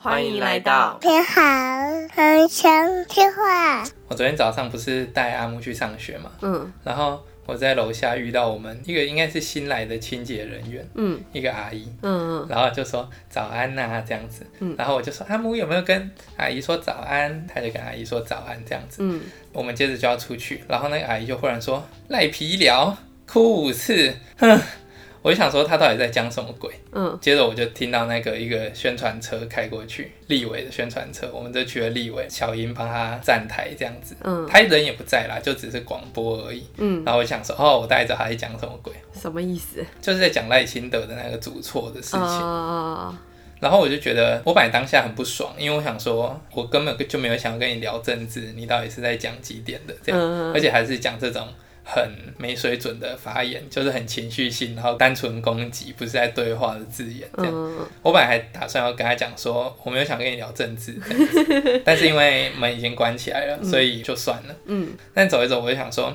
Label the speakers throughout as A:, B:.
A: 欢迎来到
B: 你好，很想听话。
A: 我昨天早上不是带阿木去上学嘛，嗯，然后我在楼下遇到我们一个应该是新来的清洁人员，嗯，一个阿姨，嗯，然后就说早安呐、啊、这样子，嗯，然后我就说阿木有没有跟阿姨说早安？他就跟阿姨说早安这样子，嗯，我们接着就要出去，然后那个阿姨就忽然说赖皮聊哭五次，哼。我就想说他到底在讲什么鬼？嗯，接着我就听到那个一个宣传车开过去，立委的宣传车，我们就去了立委小英帮他站台这样子，嗯，他人也不在啦，就只是广播而已，嗯，然后我就想说，哦，我大概知道他在讲什么鬼，
C: 什么意思？
A: 就是在讲赖清德的那个主错的事情，哦，然后我就觉得我本来当下很不爽，因为我想说，我根本就没有想要跟你聊政治，你到底是在讲几点的这样，嗯，而且还是讲这种。很没水准的发言，就是很情绪性，然后单纯攻击，不是在对话的字眼这样。嗯、我本来还打算要跟他讲说，我没有想跟你聊政治，但是因为门已经关起来了，所以就算了。嗯。但走一走，我就想说，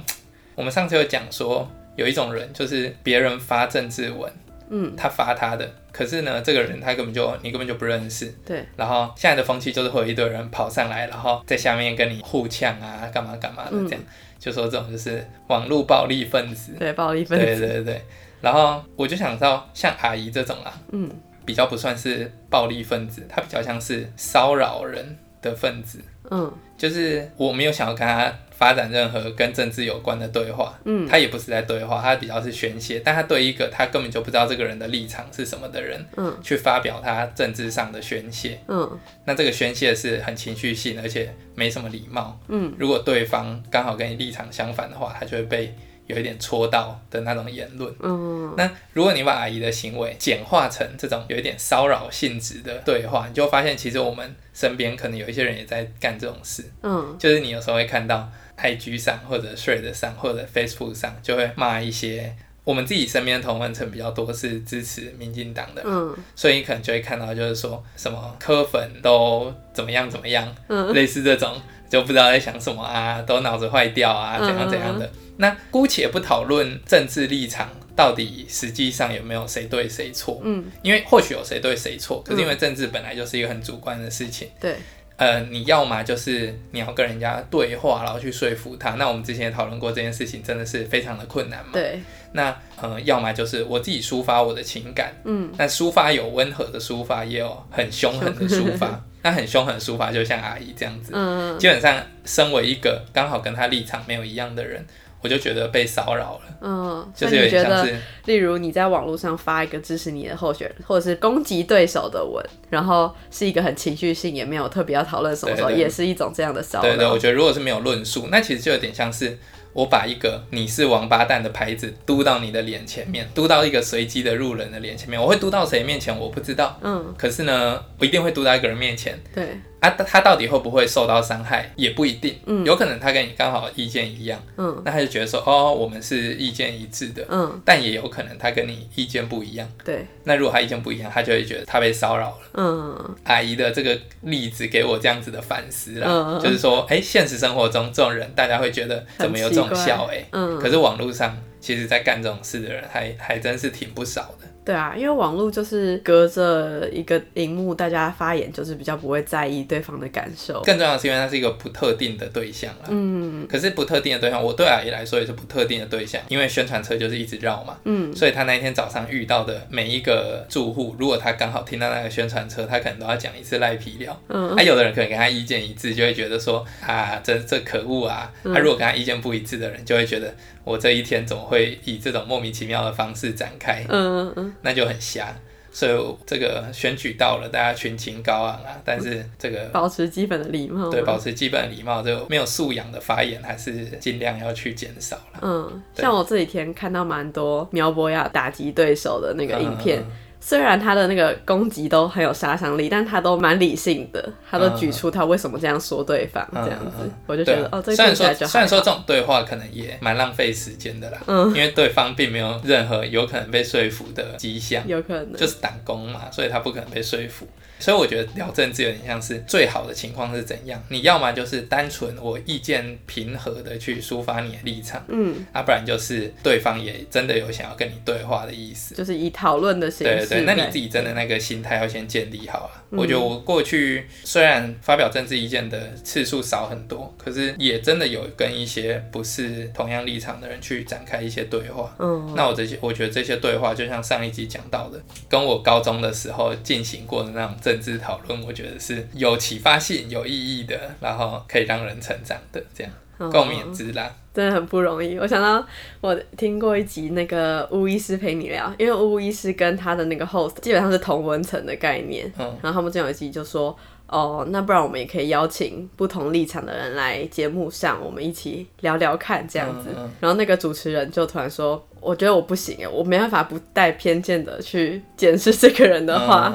A: 我们上次有讲说，有一种人就是别人发政治文，嗯，他发他的，可是呢，这个人他根本就你根本就不认识。对。然后现在的风气就是会有一堆人跑上来，然后在下面跟你互呛啊，干嘛干嘛的这样。嗯就说这种就是网络暴力分子，
C: 对暴力分子，
A: 对对对。然后我就想到像阿姨这种啊，嗯，比较不算是暴力分子，她比较像是骚扰人的分子，嗯，就是我没有想要跟她发展任何跟政治有关的对话，嗯，他也不是在对话，他比较是宣泄，但他对一个他根本就不知道这个人的立场是什么的人，嗯，去发表他政治上的宣泄，嗯，那这个宣泄是很情绪性，而且没什么礼貌，嗯，如果对方刚好跟你立场相反的话，他就会被有一点戳到的那种言论，嗯，那如果你把阿姨的行为简化成这种有一点骚扰性质的对话，你就发现其实我们身边可能有一些人也在干这种事，嗯，就是你有时候会看到。IG 上或者 Thread 上或者 Facebook 上就会骂一些我们自己身边的同温层比较多是支持民进党的，嗯，所以可能就会看到就是说什么科粉都怎么样怎么样，嗯，类似这种就不知道在想什么啊，都脑子坏掉啊，怎样怎样的。嗯，那姑且不讨论政治立场到底实际上有没有谁对谁错，嗯，因为或许有谁对谁错，可是因为政治本来就是一个很主观的事情，对。呃，你要么就是你要跟人家对话，然后去说服他。那我们之前也讨论过这件事情，真的是非常的困难嘛。对。那呃，要么就是我自己抒发我的情感，嗯。那抒发有温和的抒发，也有很凶狠的抒发。那很凶狠的抒发，就像阿姨这样子。嗯。基本上，身为一个刚好跟他立场没有一样的人。我就觉得被骚扰了，嗯，就是有点像是，
C: 例如你在网络上发一个支持你的候选人，或者是攻击对手的文，然后是一个很情绪性，也没有特别要讨论什么时候，也是一种这样的骚扰。
A: 对对，我觉得如果是没有论述，那其实就有点像是。我把一个你是王八蛋的牌子嘟到你的脸前面，嘟到一个随机的路人的脸前面。我会嘟到谁面前，我不知道。嗯，可是呢，我一定会嘟到一个人面前。对。啊，他到底会不会受到伤害，也不一定。嗯，有可能他跟你刚好意见一样。嗯，那他就觉得说，哦，我们是意见一致的。嗯，但也有可能他跟你意见不一样。对。那如果他意见不一样，他就会觉得他被骚扰了。嗯，阿姨的这个例子给我这样子的反思啦，嗯、就是说，哎、欸，现实生活中这种人，大家会觉得怎么有这种笑、欸？哎，嗯，可是网络上，其实在干这种事的人还还真是挺不少的。
C: 对啊，因为网络就是隔着一个荧幕，大家发言就是比较不会在意对方的感受。
A: 更重要的是，因为它是一个不特定的对象啦。嗯。可是不特定的对象，我对阿姨来说也是不特定的对象，因为宣传车就是一直绕嘛。嗯。所以他那一天早上遇到的每一个住户，如果他刚好听到那个宣传车，他可能都要讲一次赖皮聊。嗯。啊，有的人可能跟他意见一致，就会觉得说啊，这这可恶啊。他、嗯啊、如果跟他意见不一致的人，就会觉得我这一天怎么会以这种莫名其妙的方式展开？嗯嗯嗯。那就很瞎。所以这个选举到了，大家群情高昂啊，但是这个
C: 保持基本的礼貌，
A: 对，保持基本的礼貌，就没有素养的发言还是尽量要去减少了。
C: 嗯，像我这几天看到蛮多苗博雅打击对手的那个影片。嗯虽然他的那个攻击都很有杀伤力，但他都蛮理性的，他都举出他为什么这样说对方、嗯、这样子，嗯、我就觉得、啊、哦，这虽然说虽然说这种对话可能也蛮浪费时间的啦，嗯，因为对方并没有任何有可能被说服的迹象，有可能。就是打工嘛，所以他不可能被说服。
A: 所以我觉得聊政治有点像是最好的情况是怎样？你要么就是单纯我意见平和的去抒发你的立场，嗯，啊，不然就是对方也真的有想要跟你对话的意思，
C: 就是以讨论的形式。
A: 对对对，那你自己真的那个心态要先建立好啊。我觉得我过去虽然发表政治意见的次数少很多，可是也真的有跟一些不是同样立场的人去展开一些对话。嗯，那我这些我觉得这些对话就像上一集讲到的，跟我高中的时候进行过的那种政治讨论，我觉得是有启发性、有意义的，然后可以让人成长的，这样共勉之啦。
C: 真的很不容易。我想到我听过一集那个巫医师陪你聊，因为巫医师跟他的那个 host 基本上是同文层的概念。嗯，然后他们这有一集就说，哦，那不然我们也可以邀请不同立场的人来节目上，我们一起聊聊看这样子。嗯嗯、然后那个主持人就突然说，我觉得我不行诶，我没办法不带偏见的去检视这个人的话。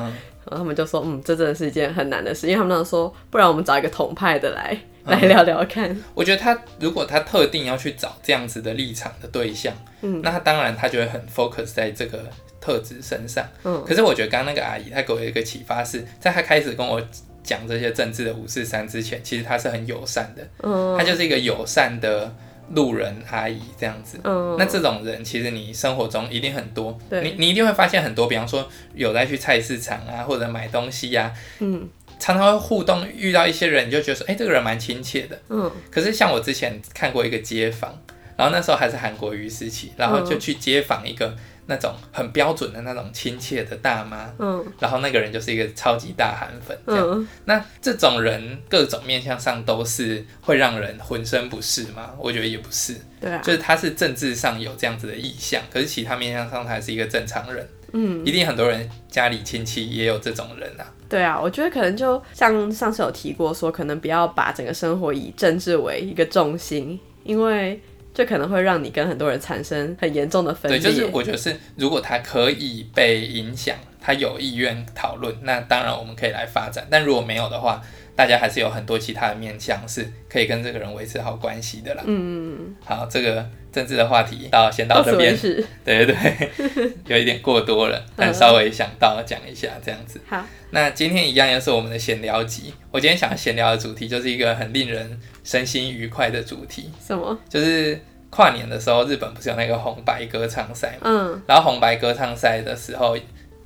C: 然后他们就说，嗯，这真的是一件很难的事，因为他们那说，不然我们找一个统派的来。来聊聊看。嗯，
A: 我觉得他如果他特定要去找这样子的立场的对象，嗯，那他当然他就会很 focus 在这个特质身上。嗯，可是我觉得刚刚那个阿姨她给我一个启发是，在她开始跟我讲这些政治的五四三之前，其实她是很友善的。嗯，她就是一个友善的路人阿姨这样子。嗯，那这种人其实你生活中一定很多。你你一定会发现很多，比方说有在去菜市场啊，或者买东西呀，啊，嗯。常常会互动，遇到一些人，你就觉得说，哎、欸，这个人蛮亲切的。嗯。可是像我之前看过一个街访，然后那时候还是韩国瑜时期，然后就去街访一个那种很标准的那种亲切的大妈。嗯。然后那个人就是一个超级大韩粉，这样。嗯、那这种人各种面向上都是会让人浑身不适吗？我觉得也不是。对啊。就是他是政治上有这样子的意向，可是其他面向上他还是一个正常人。嗯。一定很多人家里亲戚也有这种人啊。
C: 对啊，我觉得可能就像上次有提过说，说可能不要把整个生活以政治为一个重心，因为这可能会让你跟很多人产生很严重的分裂。
A: 对，就是我觉得是，如果他可以被影响，他有意愿讨论，那当然我们可以来发展。但如果没有的话，大家还是有很多其他的面向是可以跟这个人维持好关系的啦。嗯嗯嗯。好，这个。政治的话题到先到这边，对对对，有一点过多了，但稍微想到讲一下这样子。好，那今天一样又是我们的闲聊集。我今天想要闲聊的主题就是一个很令人身心愉快的主题。
C: 什么？
A: 就是跨年的时候，日本不是有那个红白歌唱赛嘛？嗯。然后红白歌唱赛的时候，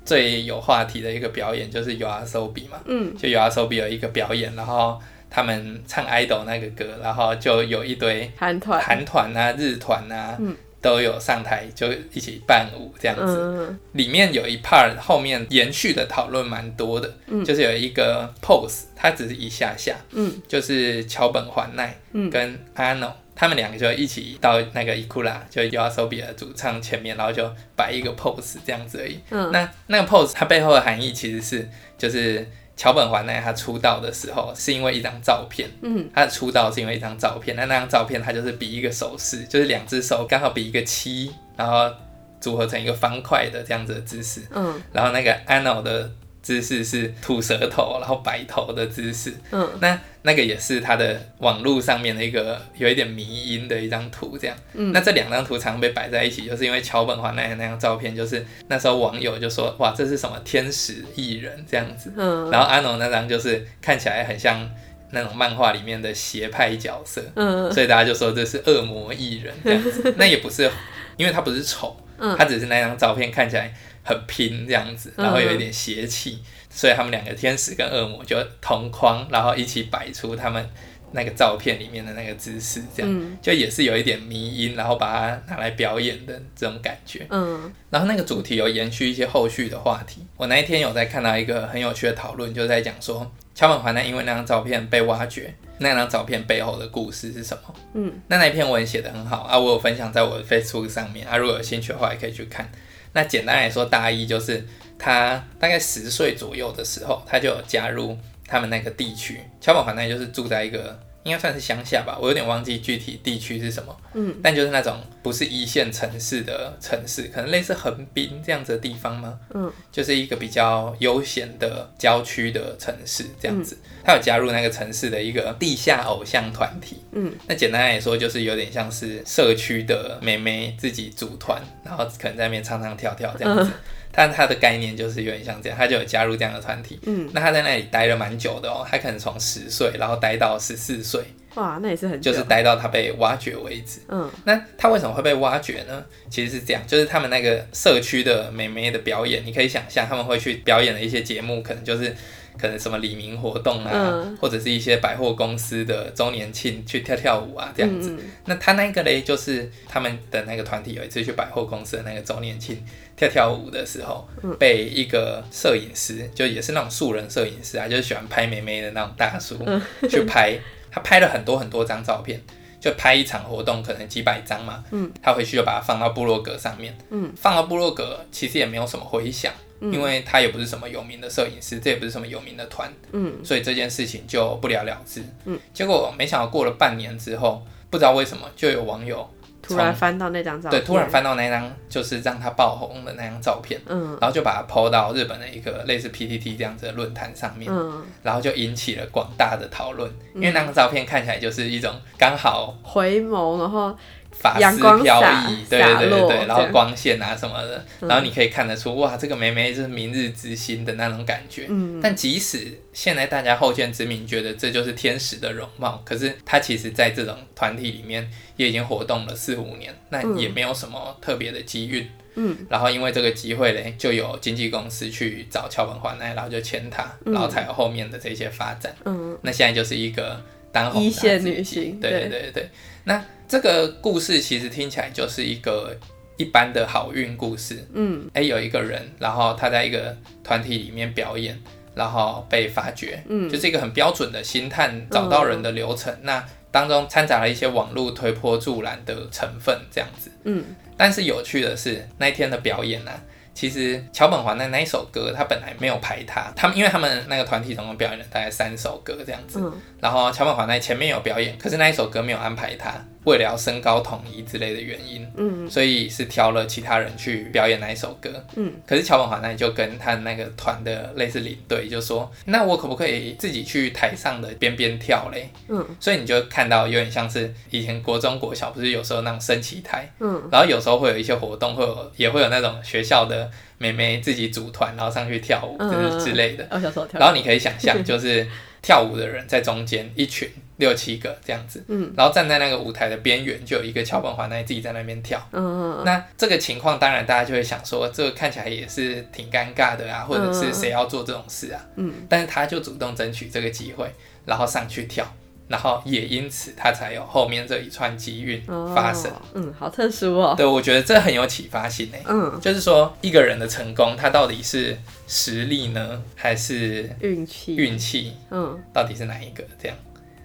A: 最有话题的一个表演就是 YOASOBI 嘛。嗯。就 YOASOBI 有一个表演，然后。他们唱 idol 那个歌，然后就有一堆韩团、韩团啊、日团啊，嗯、都有上台就一起伴舞这样子。嗯、里面有一 part 后面延续的讨论蛮多的，嗯、就是有一个 pose，它只是一下下，嗯、就是桥本环奈跟 Ano、嗯、他们两个就一起到那个 ikura 就 YOASOBI 的主唱前面，然后就摆一个 pose 这样子而已。嗯、那那个 pose 它背后的含义其实是就是。桥本环奈他出道的时候是因为一张照片，嗯，他的出道是因为一张照片，那那张照片他就是比一个手势，就是两只手刚好比一个七，然后组合成一个方块的这样子的姿势，嗯，然后那个 Ano 的姿势是吐舌头，然后摆头的姿势，嗯，那那个也是他的网络上面的一个有一点迷因的一张图，这样，嗯，那这两张图常被摆在一起，就是因为桥本环奈那张照片，就是那时候网友就说，哇，这是什么天使艺人这样子，嗯，然后 Ano 那张就是看起来很像那种漫画里面的邪派角色，嗯，所以大家就说这是恶魔艺人这样子，那也不是，因为他不是丑，嗯，他只是那张照片看起来。很拼这样子，然后有一点邪气，嗯、所以他们两个天使跟恶魔就同框，然后一起摆出他们那个照片里面的那个姿势，这样、嗯、就也是有一点迷因，然后把它拿来表演的这种感觉。嗯，然后那个主题有延续一些后续的话题。我那一天有在看到一个很有趣的讨论，就在讲说桥本环奈因为那张照片被挖掘，那张照片背后的故事是什么？嗯，那那篇文写的很好啊，我有分享在我的 Facebook 上面啊，如果有兴趣的话也可以去看。那简单来说，大一就是他大概十岁左右的时候，他就有加入他们那个地区。乔宝环奈就是住在一个。应该算是乡下吧，我有点忘记具体地区是什么。嗯，但就是那种不是一线城市的城市，可能类似横滨这样子的地方吗？嗯，就是一个比较悠闲的郊区的城市这样子。他有加入那个城市的一个地下偶像团体。嗯，那简单来说，就是有点像是社区的妹妹自己组团，然后可能在那边唱唱跳跳这样子。但他的概念就是有点像这样，他就有加入这样的团体。嗯，那他在那里待了蛮久的哦，他可能从十岁，然后待到十四岁。
C: 哇，那也是很久，
A: 就是待到他被挖掘为止。嗯，那他为什么会被挖掘呢？其实是这样，就是他们那个社区的美眉的表演，你可以想象他们会去表演的一些节目，可能就是可能什么李明活动啊，嗯、或者是一些百货公司的周年庆去跳跳舞啊这样子。嗯、那他那个嘞，就是他们的那个团体有一次去百货公司的那个周年庆跳跳舞的时候，嗯、被一个摄影师，就也是那种素人摄影师啊，就是喜欢拍美眉的那种大叔、嗯、去拍。他拍了很多很多张照片，就拍一场活动，可能几百张嘛。嗯，他回去就把它放到部落格上面。嗯，放到部落格其实也没有什么回响，嗯，因为他也不是什么有名的摄影师，这也不是什么有名的团。嗯，所以这件事情就不了了之。嗯，结果没想到过了半年之后，不知道为什么就有网友。
C: 突然翻到那张照片，
A: 对，突然翻到那张就是让他爆红的那张照片，嗯，然后就把它 po 到日本的一个类似 PTT 这样子的论坛上面，嗯，然后就引起了广大的讨论，嗯，因为那张照片看起来就是一种刚好
C: 回眸，然后。
A: 发丝飘逸，对对对对，然后光线啊什么的，嗯、然后你可以看得出，哇，这个妹妹是明日之星的那种感觉。嗯，但即使现在大家后见之明觉得这就是天使的容貌，可是她其实在这种团体里面也已经活动了四五年，那也没有什么特别的机遇。嗯，然后因为这个机会嘞，就有经纪公司去找桥本环奈，然后就签她，然后才有后面的这些发展。嗯，那现在就是一个当红的
C: 一线女星。
A: 对对。对对，那。这个故事其实听起来就是一个一般的好运故事。嗯，哎，有一个人，然后他在一个团体里面表演，然后被发掘。嗯，就是一个很标准的星探找到人的流程。嗯，那当中掺杂了一些网络推波助澜的成分，这样子。嗯，但是有趣的是那一天的表演呢，啊。其实桥本环奈那一首歌，他本来没有排他，他们因为他们那个团体总共表演了大概三首歌这样子，嗯、然后桥本环奈前面有表演，可是那一首歌没有安排他，为了要身高统一之类的原因，嗯，所以是挑了其他人去表演那一首歌，嗯，可是乔本环奈就跟他那个团的类似领队就说，那我可不可以自己去台上的边边跳嘞？嗯，所以你就看到有点像是以前国中国小不是有时候那种升旗台，嗯，然后有时候会有一些活动，会有也会有那种学校的。妹妹自己组团，然后上去跳舞，就是之类的。嗯、然后你可以想象，就是跳舞的人在中间，一群六七个这样子。嗯。然后站在那个舞台的边缘，就有一个桥本环奈自己在那边跳。嗯嗯。那这个情况，当然大家就会想说，这个看起来也是挺尴尬的啊，或者是谁要做这种事啊？嗯。但是他就主动争取这个机会，然后上去跳。然后也因此，他才有后面这一串机运发生。哦。
C: 嗯，好特殊哦。
A: 对，我觉得这很有启发性诶。嗯，就是说一个人的成功，他到底是实力呢，还是运气？运气，嗯，到底是哪一个？这样。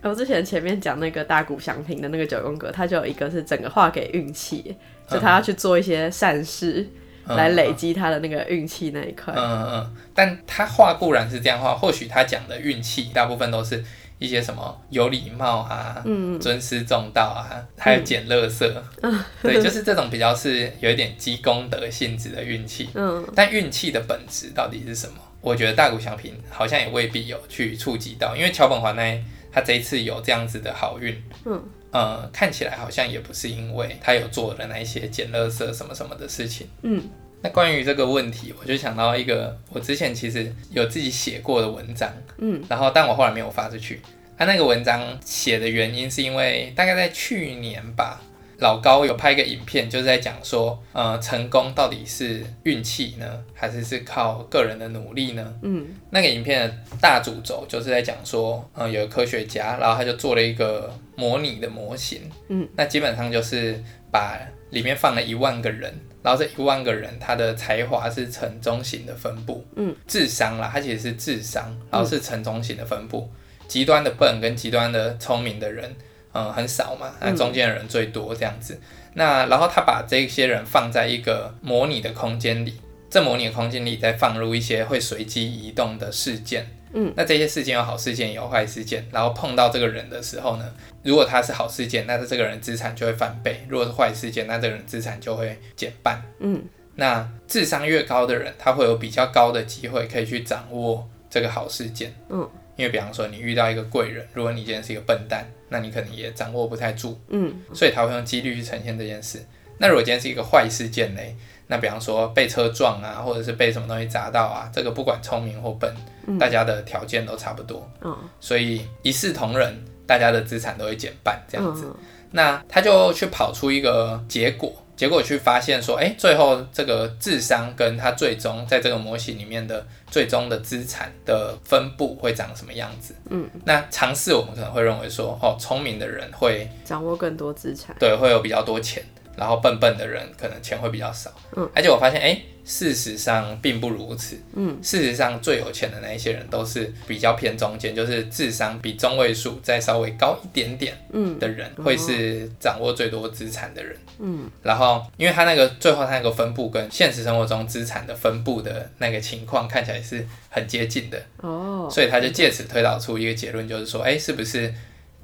C: 我之前前面讲那个大谷祥平的那个九宫格，它就有一个是整个画给运气，就他要去做一些善事，来累积他的那个运气那一块。嗯嗯
A: 嗯。但他画固然是这样画，或许他讲的运气大部分都是。一些什么有礼貌啊，嗯，尊师重道啊，还有捡垃圾，嗯、对，就是这种比较是有一点积功德性质的运气。嗯，但运气的本质到底是什么？我觉得大谷祥平好像也未必有去触及到，因为桥本环奈他这一次有这样子的好运，嗯，呃，看起来好像也不是因为他有做了那一些捡垃圾什么什么的事情，嗯。那关于这个问题，我就想到一个，我之前其实有自己写过的文章，嗯，然后但我后来没有发出去。他、啊、那个文章写的原因是因为大概在去年吧，老高有拍一个影片，就是在讲说，呃，成功到底是运气呢，还是是靠个人的努力呢？嗯，那个影片的大主轴就是在讲说，呃，有个科学家，然后他就做了一个模拟的模型，嗯，那基本上就是把里面放了一万个人。然后这一万个人，他的才华是呈中型的分布，嗯，智商啦，他其实是智商，然后是呈中型的分布，嗯、极端的笨跟极端的聪明的人，嗯，很少嘛，那中间的人最多这样子。嗯、那然后他把这些人放在一个模拟的空间里，这模拟的空间里再放入一些会随机移动的事件。嗯，那这些事件有好事件，有坏事件，然后碰到这个人的时候呢，如果他是好事件，那这个人资产就会翻倍；如果是坏事件，那这个人资产就会减半。嗯，那智商越高的人，他会有比较高的机会可以去掌握这个好事件。嗯，因为比方说你遇到一个贵人，如果你今天是一个笨蛋，那你可能也掌握不太住。嗯，所以他会用几率去呈现这件事。那如果今天是一个坏事件呢，那比方说被车撞啊，或者是被什么东西砸到啊，这个不管聪明或笨，大家的条件都差不多，嗯，所以一视同仁，大家的资产都会减半这样子。嗯、那他就去跑出一个结果，结果去发现说，哎、欸，最后这个智商跟他最终在这个模型里面的最终的资产的分布会长什么样子？嗯，那尝试我们可能会认为说，哦，聪明的人会
C: 掌握更多资产，
A: 对，会有比较多钱。然后笨笨的人可能钱会比较少，嗯，而且我发现，哎，事实上并不如此，嗯，事实上最有钱的那一些人都是比较偏中间，就是智商比中位数再稍微高一点点，嗯，的人会是掌握最多资产的人，嗯，然后因为他那个最后他那个分布跟现实生活中资产的分布的那个情况看起来是很接近的，哦，所以他就借此推导出一个结论，就是说，哎，是不是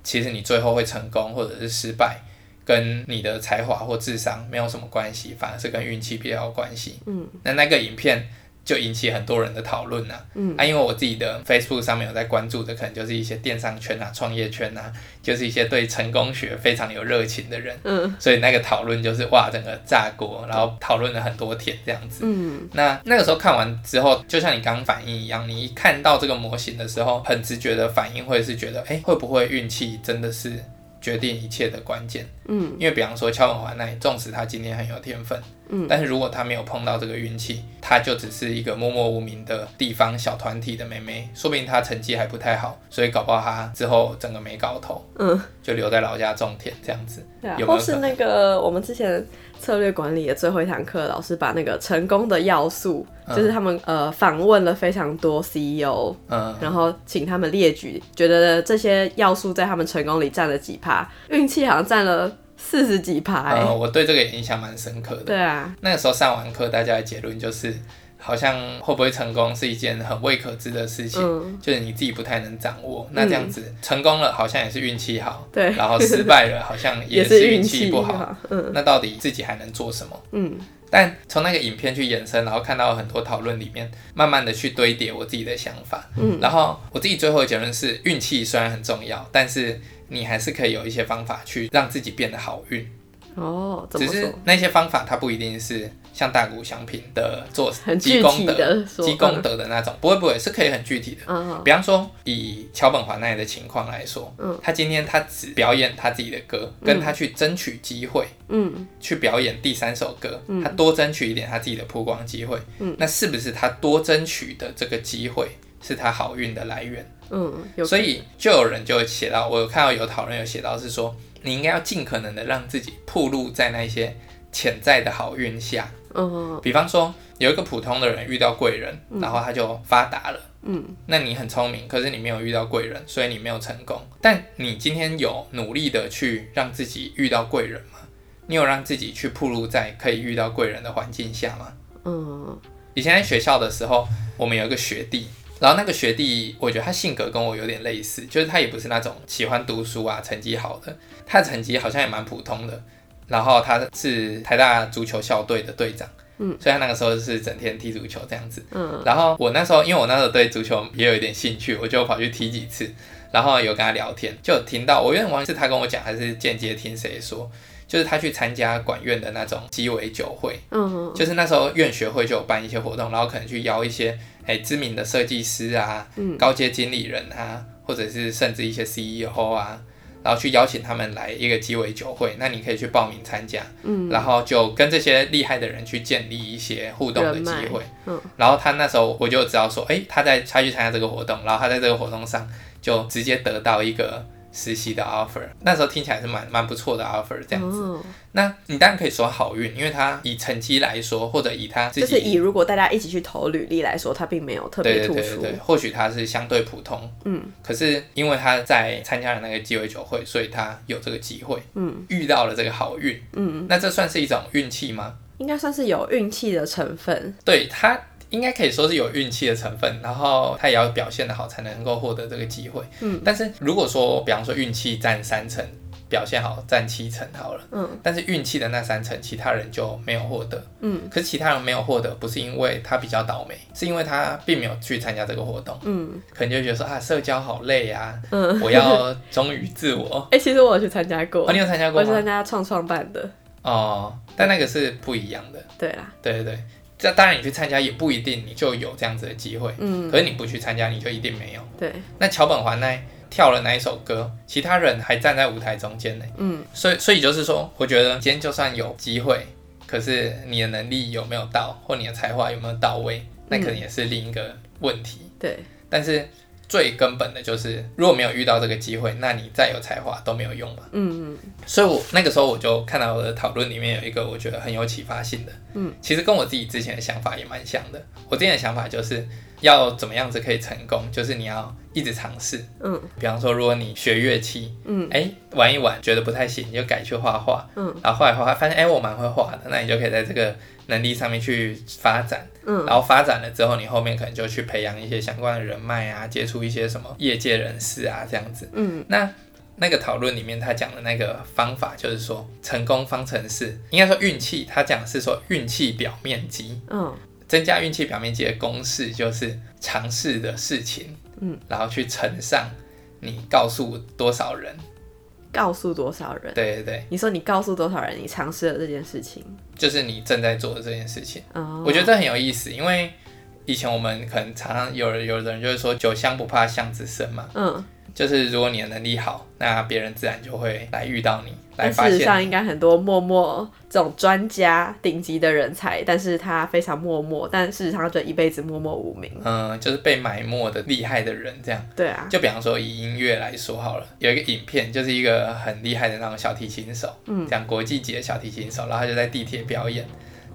A: 其实你最后会成功或者是失败？跟你的才华或智商没有什么关系，反而是跟运气比较有关系。嗯，那那个影片就引起很多人的讨论呢。嗯，啊，因为我自己的 Facebook 上面有在关注的，可能就是一些电商圈啊、创业圈啊，就是一些对成功学非常有热情的人。嗯，所以那个讨论就是哇，整个炸锅，然后讨论了很多天这样子。嗯，那那个时候看完之后，就像你刚刚反应一样，你一看到这个模型的时候，很直觉的反应会是觉得，哎，会不会运气真的是？决定一切的关键，嗯，因为比方说敲门环奈，纵使他今天很有天分，嗯，但是如果他没有碰到这个运气，他就只是一个默默无名的地方小团体的妹妹，说不定他成绩还不太好，所以搞不好他之后整个没搞头，嗯，就留在老家种田这样子，对啊，有有
C: 或是那个我们之前。策略管理的最后一堂课，老师把那个成功的要素，嗯、就是他们呃访问了非常多 CEO，嗯，然后请他们列举，觉得这些要素在他们成功里占了几趴，运气好像占了四十几趴。
A: 嗯，我对这个也印象蛮深刻的。
C: 对啊，
A: 那个时候上完课，大家的结论就是。好像会不会成功是一件很未可知的事情，嗯、就是你自己不太能掌握。那这样子、嗯、成功了，好像也是运气好，对，然后失败了，好像也 是运气不好。好嗯，那到底自己还能做什么？嗯，但从那个影片去延伸，然后看到很多讨论里面，慢慢的去堆叠我自己的想法。嗯，然后我自己最后的结论是，运气虽然很重要，但是你还是可以有一些方法去让自己变得好运。
C: 哦，
A: 只是那些方法它不一定是。像大谷祥平的做积功德、积功德的那种，不会不会是可以很具体的。嗯、比方说以桥本环奈的情况来说，嗯、他今天他只表演他自己的歌，嗯、跟他去争取机会，嗯，去表演第三首歌，嗯、他多争取一点他自己的曝光机会，嗯，那是不是他多争取的这个机会是他好运的来源？嗯，所以就有人就写到，我有看到有讨论有写到是说，你应该要尽可能的让自己暴露在那些潜在的好运下。嗯，比方说有一个普通的人遇到贵人，嗯、然后他就发达了。嗯，那你很聪明，可是你没有遇到贵人，所以你没有成功。但你今天有努力的去让自己遇到贵人吗？你有让自己去暴露在可以遇到贵人的环境下吗？嗯，以前在学校的时候，我们有一个学弟，然后那个学弟，我觉得他性格跟我有点类似，就是他也不是那种喜欢读书啊、成绩好的，他的成绩好像也蛮普通的。然后他是台大足球校队的队长，嗯，所以他那个时候是整天踢足球这样子，嗯，然后我那时候因为我那时候对足球也有一点兴趣，我就跑去踢几次，然后有跟他聊天，就听到我有点忘记是他跟我讲还是间接听谁说，就是他去参加管院的那种鸡尾酒会，嗯，就是那时候院学会就有办一些活动，然后可能去邀一些哎知名的设计师啊，嗯，高阶经理人啊，或者是甚至一些 CEO 啊。然后去邀请他们来一个鸡尾酒会，那你可以去报名参加，嗯，然后就跟这些厉害的人去建立一些互动的机会，嗯，然后他那时候我就知道说，哎，他在他去参加这个活动，然后他在这个活动上就直接得到一个。实习的 offer，那时候听起来是蛮蛮不错的 offer，这样子。Oh. 那你当然可以说好运，因为他以成绩来说，或者以他自己
C: 就是以如果大家一起去投履历来说，他并没有特别突出。对对对对，
A: 或许他是相对普通。嗯。可是因为他在参加了那个鸡尾酒会，所以他有这个机会。嗯。遇到了这个好运。嗯。那这算是一种运气吗？
C: 应该算是有运气的成分。
A: 对他。应该可以说是有运气的成分，然后他也要表现得好才能够获得这个机会。嗯，但是如果说，比方说运气占三成，表现好占七成好了。嗯，但是运气的那三成，其他人就没有获得。嗯，可是其他人没有获得，不是因为他比较倒霉，是因为他并没有去参加这个活动。嗯，可能就觉得说啊，社交好累啊。嗯，我要忠于自我。
C: 哎、欸，其实我有去参加过。
A: 哦，你有参加过吗？
C: 我是参加创创办的。
A: 哦，但那个是不一样的。
C: 对啦，
A: 对对对，这当然你去参加也不一定你就有这样子的机会。嗯，可是你不去参加，你就一定没有。
C: 对，
A: 那桥本环奈跳了那一首歌，其他人还站在舞台中间呢。嗯，所以所以就是说，我觉得今天就算有机会，可是你的能力有没有到，或你的才华有没有到位，那可能也是另一个问题。嗯、对，但是。最根本的就是，如果没有遇到这个机会，那你再有才华都没有用嘛。嗯嗯。所以我那个时候我就看到我的讨论里面有一个我觉得很有启发性的。嗯。其实跟我自己之前的想法也蛮像的。我之前的想法就是要怎么样子可以成功，就是你要一直尝试。嗯。比方说，如果你学乐器，嗯，哎，玩一玩觉得不太行，你就改去画画。嗯。然后画一画，发现哎，我蛮会画的，那你就可以在这个能力上面去发展。嗯，然后发展了之后，你后面可能就去培养一些相关的人脉啊，接触一些什么业界人士啊，这样子。嗯，那那个讨论里面他讲的那个方法，就是说成功方程式，应该说运气，他讲是说运气表面积。嗯，增加运气表面积的公式就是尝试的事情，嗯，然后去乘上你告诉多少人。
C: 告诉多少人？
A: 对对对，
C: 你说你告诉多少人你尝试了这件事情，
A: 就是你正在做的这件事情。Oh. 我觉得这很有意思，因为以前我们可能常常有人有的人就是说酒香不怕巷子深嘛。嗯。就是如果你的能力好，那别人自然就会来遇到你，来发现。事实上，
C: 应该很多默默这种专家、顶级的人才，但是他非常默默，但事实上他就一辈子默默无名。
A: 嗯，就是被埋没的厉害的人，这样。对啊。就比方说以音乐来说好了，有一个影片，就是一个很厉害的那种小提琴手，嗯，讲国际级的小提琴手，然后他就在地铁表演，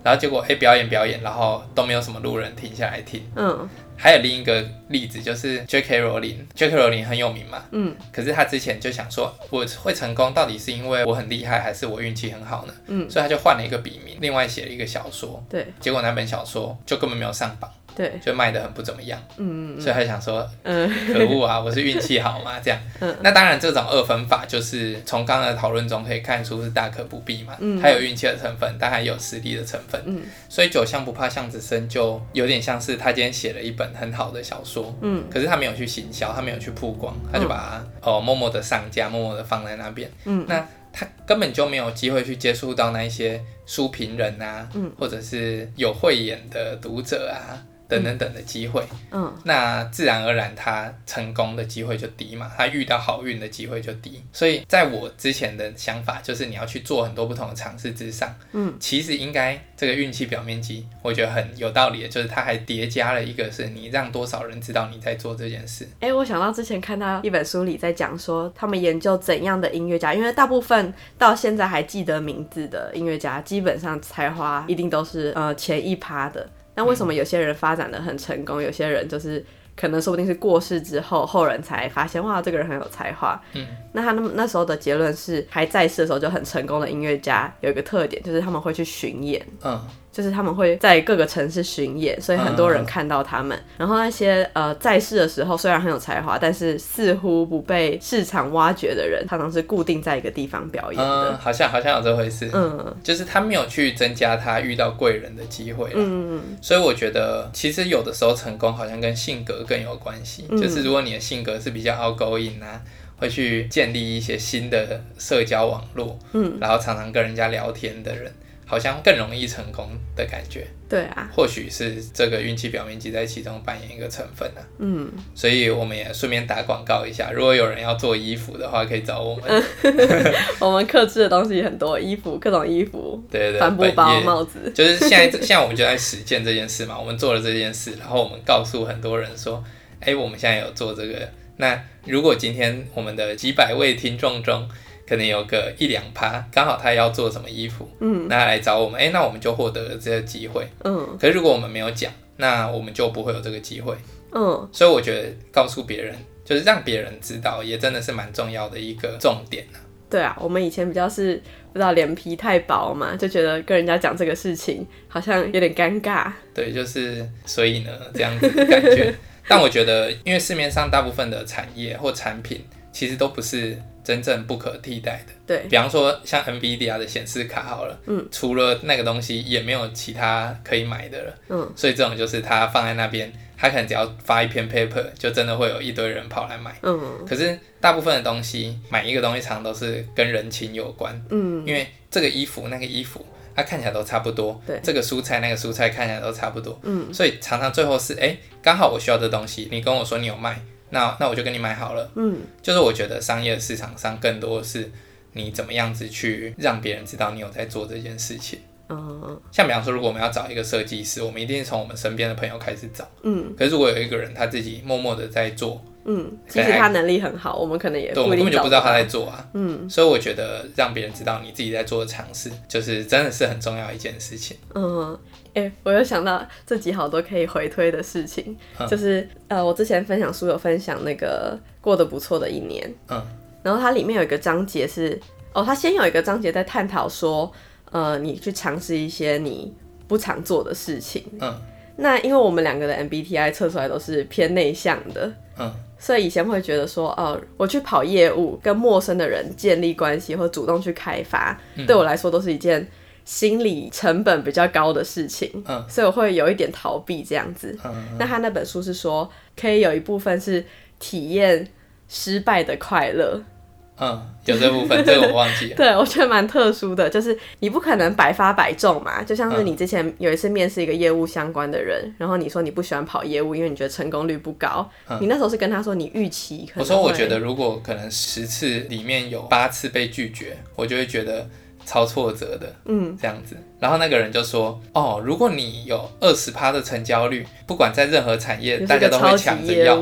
A: 然后结果哎、欸、表演表演，然后都没有什么路人停下来听，嗯。还有另一个例子，就是 J.K. 罗琳，J.K. 罗琳很有名嘛，嗯，可是他之前就想说，我会成功到底是因为我很厉害，还是我运气很好呢？嗯，所以他就换了一个笔名，另外写了一个小说，对，结果那本小说就根本没有上榜。对，就卖的很不怎么样，嗯嗯，所以他想说，嗯，可恶啊，我是运气好嘛，这样，嗯，那当然这种二分法就是从刚刚的讨论中可以看出是大可不必嘛，嗯，它有运气的成分，但还有实力的成分，嗯，所以酒香不怕巷子深，就有点像是他今天写了一本很好的小说，嗯，可是他没有去行销，他没有去曝光，他就把它哦默默的上架，默默的放在那边，嗯，那他根本就没有机会去接触到那一些书评人啊，嗯，或者是有慧眼的读者啊。等等等的机会，嗯，那自然而然他成功的机会就低嘛，他遇到好运的机会就低，所以在我之前的想法就是你要去做很多不同的尝试之上，嗯，其实应该这个运气表面积，我觉得很有道理的，就是它还叠加了一个是你让多少人知道你在做这件事。
C: 哎、欸，我想到之前看到一本书里在讲说，他们研究怎样的音乐家，因为大部分到现在还记得名字的音乐家，基本上才华一定都是呃前一趴的。那为什么有些人发展的很成功，有些人就是可能说不定是过世之后，后人才发现哇，这个人很有才华。嗯，那他那那时候的结论是，还在世的时候就很成功的音乐家有一个特点，就是他们会去巡演。嗯。就是他们会在各个城市巡演，所以很多人看到他们。嗯、然后那些呃在世的时候虽然很有才华，但是似乎不被市场挖掘的人，常常是固定在一个地方表演的。
A: 嗯、好像好像有这回事。嗯，就是他没有去增加他遇到贵人的机会。嗯，所以我觉得其实有的时候成功好像跟性格更有关系。嗯、就是如果你的性格是比较 outgoing 啊，会去建立一些新的社交网络，嗯，然后常常跟人家聊天的人。好像更容易成功的感觉，
C: 对啊，
A: 或许是这个运气表面积在其中扮演一个成分呢、啊。嗯，所以我们也顺便打广告一下，如果有人要做衣服的话，可以找我们。
C: 我们克制的东西很多，衣服各种衣服，
A: 对对对，
C: 帆布包、帽子，
A: 就是现在 现在我们就在实践这件事嘛。我们做了这件事，然后我们告诉很多人说，哎、欸，我们现在有做这个。那如果今天我们的几百位听众中，可能有个一两趴，刚好他要做什么衣服，嗯，那来找我们，哎、欸，那我们就获得了这个机会，嗯。可是如果我们没有讲，那我们就不会有这个机会，嗯。所以我觉得告诉别人，就是让别人知道，也真的是蛮重要的一个重点。
C: 对啊，我们以前比较是不知道脸皮太薄嘛，就觉得跟人家讲这个事情好像有点尴尬。
A: 对，就是所以呢，这样子的感觉。但我觉得，因为市面上大部分的产业或产品其实都不是。真正不可替代的。
C: 对，
A: 比方说像 NVIDIA 的显示卡好了，嗯，除了那个东西也没有其他可以买的了，嗯，所以这种就是它放在那边，它可能只要发一篇 paper，就真的会有一堆人跑来买，嗯，可是大部分的东西买一个东西常常都是跟人情有关，嗯，因为这个衣服那个衣服。它看起来都差不多，对，这个蔬菜那个蔬菜看起来都差不多，嗯，所以常常最后是，哎，刚好我需要这东西，你跟我说你有卖，那那我就跟你买好了，嗯，就是我觉得商业市场上更多是你怎么样子去让别人知道你有在做这件事情，嗯，像比方说，如果我们要找一个设计师，我们一定是从我们身边的朋友开始找，嗯，可是如果有一个人他自己默默的在做。
C: 嗯，其实他能力很好，我们可能也
A: 对，我们根本就不知道他在做啊。嗯，所以我觉得让别人知道你自己在做的尝试，就是真的是很重要一件事情。
C: 嗯，哎、欸，我又想到这集好多可以回推的事情，嗯、就是呃，我之前分享书有分享那个过得不错的一年，嗯，然后它里面有一个章节是，哦，它先有一个章节在探讨说，呃，你去尝试一些你不常做的事情，嗯，那因为我们两个的 MBTI 测出来都是偏内向的，嗯。所以以前会觉得说，哦，我去跑业务，跟陌生的人建立关系，或主动去开发，嗯、对我来说都是一件心理成本比较高的事情。嗯，所以我会有一点逃避这样子。嗯，那他那本书是说，可以有一部分是体验失败的快乐。
A: 嗯，有这部分，这个我忘记了。
C: 对，我觉得蛮特殊的，就是你不可能百发百中嘛。就像是你之前有一次面试一个业务相关的人，嗯、然后你说你不喜欢跑业务，因为你觉得成功率不高。嗯、你那时候是跟他说你预期可能。
A: 我说我觉得如果可能十次里面有八次被拒绝，我就会觉得超挫折的。嗯，这样子。然后那个人就说：“哦，如果你有二十趴的成交率，不管在任何产业，大家都会抢着要。”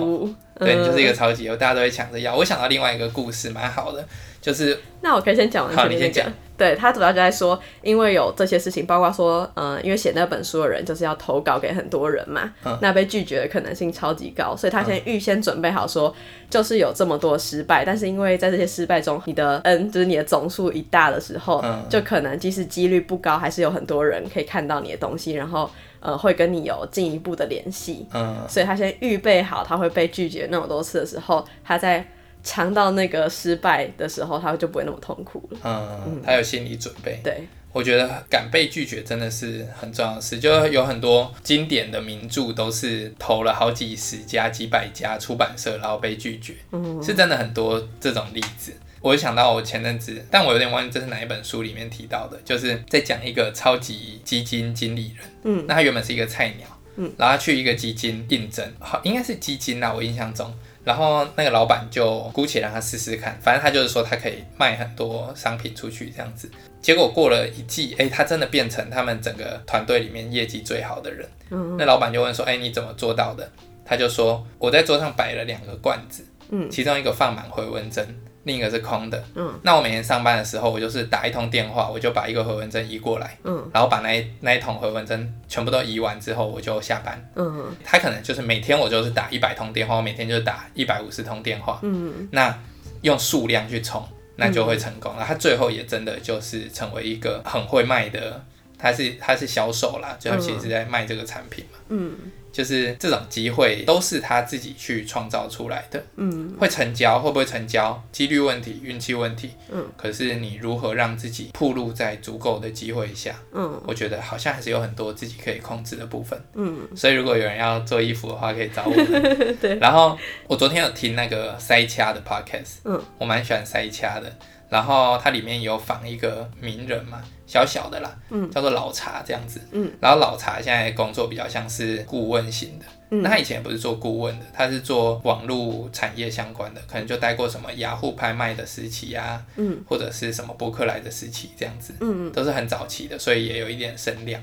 A: 对，你就是一个超级优，大家都会抢着要。我想到另外一个故事，蛮好的，就是
C: 那我可以先讲完。好，你先讲。对，他主要就在说，因为有这些事情，包括说，嗯，因为写那本书的人就是要投稿给很多人嘛，嗯、那被拒绝的可能性超级高，所以他先预先准备好说，就是有这么多失败，但是因为在这些失败中，你的 N 就是你的总数一大的时候，嗯、就可能即使几率不高，还是有很多人可以看到你的东西，然后。呃，会跟你有进一步的联系，嗯，所以他先预备好他会被拒绝那么多次的时候，他在尝到那个失败的时候，他就不会那么痛苦了，
A: 嗯，嗯，他有心理准备。
C: 对，
A: 我觉得敢被拒绝真的是很重要的事，就有很多经典的名著都是投了好几十家、几百家出版社，然后被拒绝，嗯，是真的很多这种例子。我就想到我前阵子，但我有点忘记这是哪一本书里面提到的，就是在讲一个超级基金经理人，嗯，那他原本是一个菜鸟，嗯，然后他去一个基金应征，好，应该是基金啦，我印象中，然后那个老板就姑且让他试试看，反正他就是说他可以卖很多商品出去这样子，结果过了一季，哎，他真的变成他们整个团队里面业绩最好的人，嗯，那老板就问说，哎，你怎么做到的？他就说我在桌上摆了两个罐子，嗯，其中一个放满回纹针。另一个是空的，嗯，那我每天上班的时候，我就是打一通电话，我就把一个回文针移过来，嗯，然后把那一那一桶回文针全部都移完之后，我就下班，嗯，他可能就是每天我就是打一百通电话，我每天就打一百五十通电话，嗯，那用数量去冲，那就会成功，那他最后也真的就是成为一个很会卖的，他是他是销售啦，就他其实是在卖这个产品嘛，嗯。就是这种机会都是他自己去创造出来的，嗯，会成交会不会成交，几率问题、运气问题，嗯，可是你如何让自己暴露在足够的机会下，嗯，我觉得好像还是有很多自己可以控制的部分，嗯，所以如果有人要做衣服的话，可以找我们，对。然后我昨天有听那个塞掐的 podcast，嗯，我蛮喜欢塞掐的。然后它里面有访一个名人嘛，小小的啦，嗯，叫做老茶这样子，嗯，然后老茶现在工作比较像是顾问型的，嗯，那他以前也不是做顾问的，他是做网络产业相关的，可能就待过什么雅虎拍卖的时期啊，嗯，或者是什么博客来的时期这样子，嗯，都是很早期的，所以也有一点声量。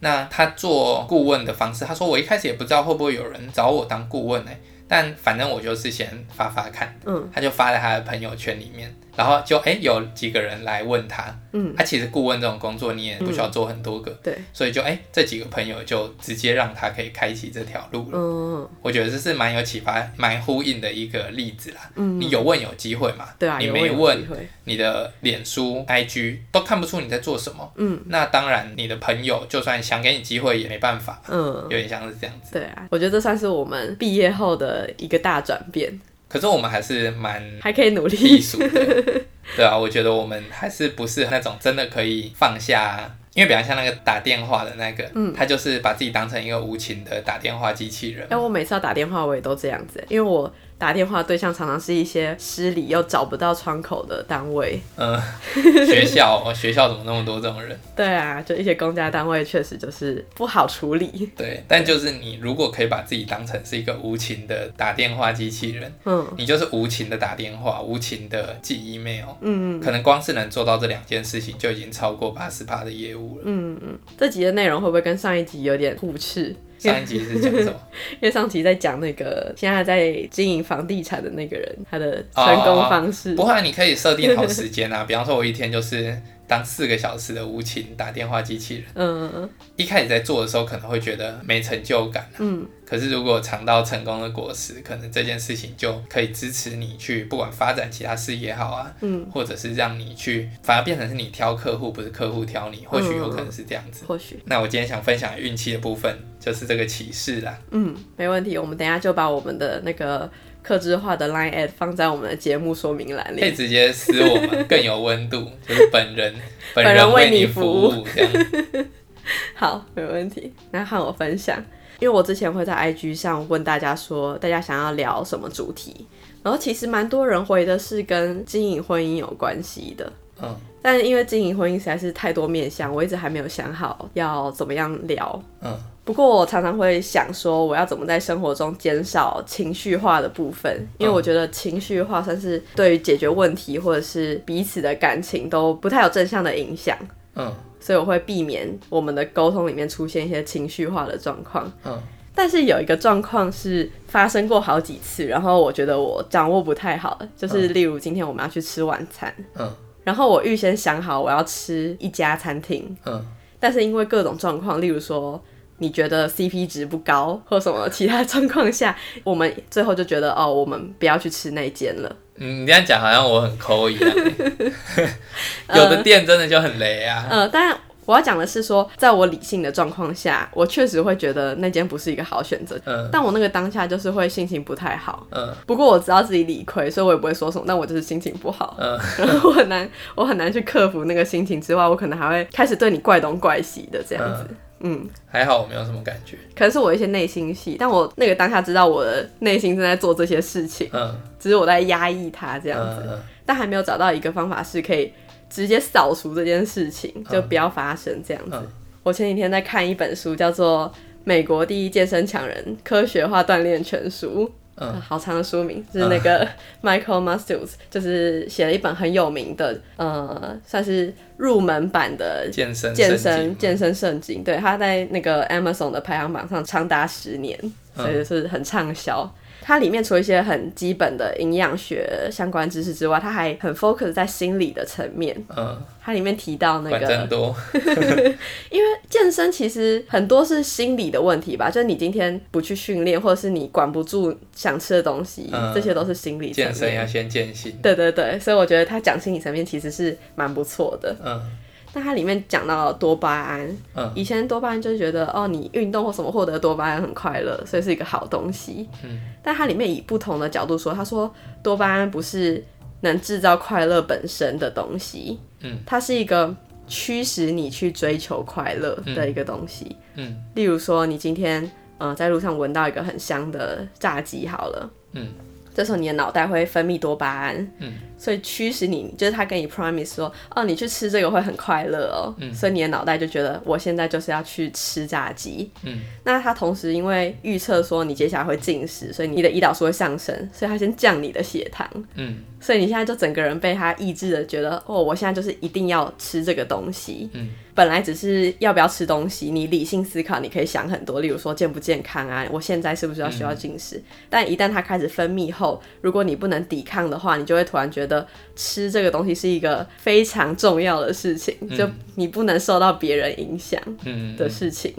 A: 那他做顾问的方式，他说我一开始也不知道会不会有人找我当顾问呢，但反正我就是先发发看，嗯，他就发在他的朋友圈里面。然后就哎，有几个人来问他，嗯，他、啊、其实顾问这种工作你也不需要做很多个，嗯、对，所以就哎，这几个朋友就直接让他可以开启这条路了。嗯，我觉得这是蛮有启发、蛮呼应的一个例子啦。嗯，你有问有机会嘛？对啊，你没问，你的脸书、IG 都看不出你在做什么。嗯，那当然，你的朋友就算想给你机会也没办法。嗯，有点像是这样子。
C: 对啊，我觉得这算是我们毕业后的一个大转变。
A: 可是我们还是蛮
C: 还可以努力
A: 避暑的，对啊，我觉得我们还是不是那种真的可以放下，因为比方像那个打电话的那个，嗯，他就是把自己当成一个无情的打电话机器人。
C: 哎，我每次要打电话，我也都这样子，因为我。打电话对象常常是一些失礼又找不到窗口的单位。
A: 嗯，学校，学校怎么那么多这种人？
C: 对啊，就一些公家单位确实就是不好处理。
A: 对，但就是你如果可以把自己当成是一个无情的打电话机器人，嗯，你就是无情的打电话，无情的寄 email，嗯，可能光是能做到这两件事情就已经超过八十趴的业务了。嗯
C: 嗯，这集的内容会不会跟上一集有点互斥？
A: 上一集是讲什么？
C: 因为上集在讲那个现在在经营房地产的那个人，他的成功方式。
A: 哦、不会，你可以设定好时间啊。比方说，我一天就是。当四个小时的无情打电话机器人，嗯嗯嗯，一开始在做的时候可能会觉得没成就感，嗯，可是如果尝到成功的果实，可能这件事情就可以支持你去不管发展其他事业好啊，嗯，或者是让你去反而变成是你挑客户，不是客户挑你，或许有可能是这样子，
C: 或许。
A: 那我今天想分享运气的部分就是这个启示啦，
C: 嗯，没问题，我们等一下就把我们的那个。客制化的 Line ad 放在我们的节目说明栏里，
A: 可以直接私我们更有温度，就是本人 本人为你服务这样。
C: 好，没问题。那和我分享，因为我之前会在 IG 上问大家说，大家想要聊什么主题，然后其实蛮多人回的是跟经营婚姻有关系的。嗯，但因为经营婚姻实在是太多面向，我一直还没有想好要怎么样聊。嗯。不过我常常会想说，我要怎么在生活中减少情绪化的部分？因为我觉得情绪化算是对于解决问题或者是彼此的感情都不太有正向的影响。嗯，所以我会避免我们的沟通里面出现一些情绪化的状况。嗯，但是有一个状况是发生过好几次，然后我觉得我掌握不太好，就是例如今天我们要去吃晚餐。嗯，然后我预先想好我要吃一家餐厅。嗯，但是因为各种状况，例如说。你觉得 CP 值不高，或什么其他状况下，我们最后就觉得哦，我们不要去吃那间了。
A: 嗯，你这样讲好像我很抠一样。有的店真的就很雷啊。
C: 呃，当然我要讲的是说，在我理性的状况下，我确实会觉得那间不是一个好选择。嗯。但我那个当下就是会心情不太好。嗯。不过我知道自己理亏，所以我也不会说什么。但我就是心情不好。嗯。然 后我很难，我很难去克服那个心情之外，我可能还会开始对你怪东怪西的这样子。嗯
A: 嗯，还好我没有什么感觉，
C: 可能是我一些内心戏，但我那个当下知道我的内心正在做这些事情，嗯，只是我在压抑它这样子，嗯嗯、但还没有找到一个方法是可以直接扫除这件事情，就不要发生这样子。我前几天在看一本书，叫做《美国第一健身强人：科学化锻炼全书》。嗯，好长的书名，就是那个 Michael Masters，就是写了一本很有名的，呃，算是入门版的
A: 健身
C: 健身健身圣经。对，他在那个 Amazon 的排行榜上长达十年，所以就是很畅销。它里面除了一些很基本的营养学相关知识之外，它还很 focus 在心理的层面。嗯，它里面提到那
A: 个，多，
C: 因为健身其实很多是心理的问题吧，就是你今天不去训练，或者是你管不住想吃的东西，嗯、这些都是心理。
A: 健身要先健心。
C: 对对对，所以我觉得他讲心理层面其实是蛮不错的。嗯。那它里面讲到多巴胺，嗯，以前多巴胺就是觉得哦，你运动或什么获得多巴胺很快乐，所以是一个好东西。嗯，但它里面以不同的角度说，他说多巴胺不是能制造快乐本身的东西，嗯，它是一个驱使你去追求快乐的一个东西。嗯，嗯，例如说你今天呃在路上闻到一个很香的炸鸡，好了，嗯，这时候你的脑袋会分泌多巴胺，嗯。所以驱使你，就是他跟你 promise 说，哦，你去吃这个会很快乐哦。嗯。所以你的脑袋就觉得，我现在就是要去吃炸鸡。嗯。那他同时因为预测说你接下来会进食，所以你的胰岛素会上升，所以他先降你的血糖。嗯。所以你现在就整个人被他抑制的，觉得哦，我现在就是一定要吃这个东西。嗯。本来只是要不要吃东西，你理性思考，你可以想很多，例如说健不健康啊，我现在是不是要需要进食？嗯。但一旦它开始分泌后，如果你不能抵抗的话，你就会突然觉得。吃这个东西是一个非常重要的事情，嗯、就你不能受到别人影响的事情，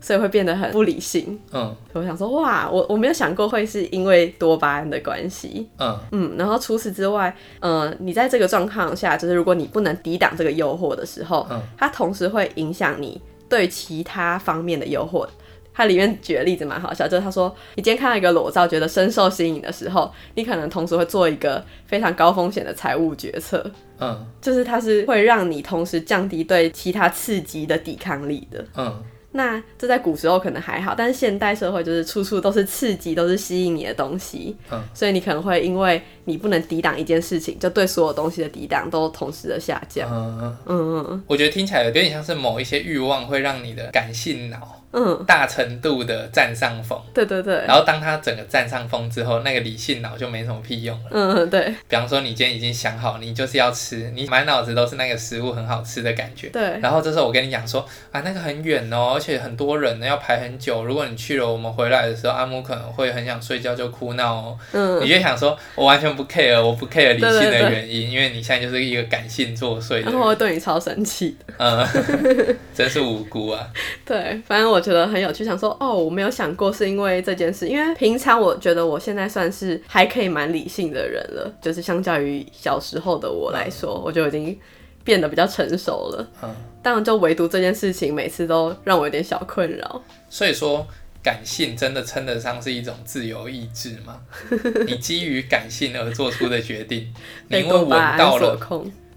C: 所以会变得很不理性，嗯，我想说，哇，我我没有想过会是因为多巴胺的关系，嗯。嗯，然后除此之外，嗯、呃，你在这个状况下，就是如果你不能抵挡这个诱惑的时候，嗯，它同时会影响你对其他方面的诱惑。它里面举的例子蛮好笑，就是他说，你今天看到一个裸照，觉得深受吸引的时候，你可能同时会做一个非常高风险的财务决策。嗯，就是它是会让你同时降低对其他刺激的抵抗力的。嗯。那这在古时候可能还好，但是现代社会就是处处都是刺激，都是吸引你的东西，嗯，所以你可能会因为你不能抵挡一件事情，就对所有东西的抵挡都同时的下降。嗯嗯
A: 嗯嗯，我觉得听起来有点像是某一些欲望会让你的感性脑。嗯，大程度的占上风，
C: 对对对。
A: 然后当他整个占上风之后，那个理性脑就没什么屁用了。
C: 嗯，对。
A: 比方说，你今天已经想好，你就是要吃，你满脑子都是那个食物很好吃的感觉。
C: 对。
A: 然后这时候我跟你讲说，啊，那个很远哦，而且很多人呢，要排很久。如果你去了，我们回来的时候，阿姆可能会很想睡觉就哭闹哦。嗯。你就想说，我完全不 care，我不 care 理性的原因，对对对，因为你现在就是一个感性作祟。
C: 然后我会对你超生气。
A: 嗯，真是无辜啊。
C: 对，反正我觉得很有趣，想说。哦，我没有想过是因为这件事，因为平常我觉得我现在算是还可以蛮理性的人了，就是相较于小时候的我来说，嗯、我就已经变得比较成熟了。嗯，当然就唯独这件事情，每次都让我有点小困扰。
A: 所以说，感性真的称得上是一种自由意志吗？你基于感性而做出的决定，你因为闻到了，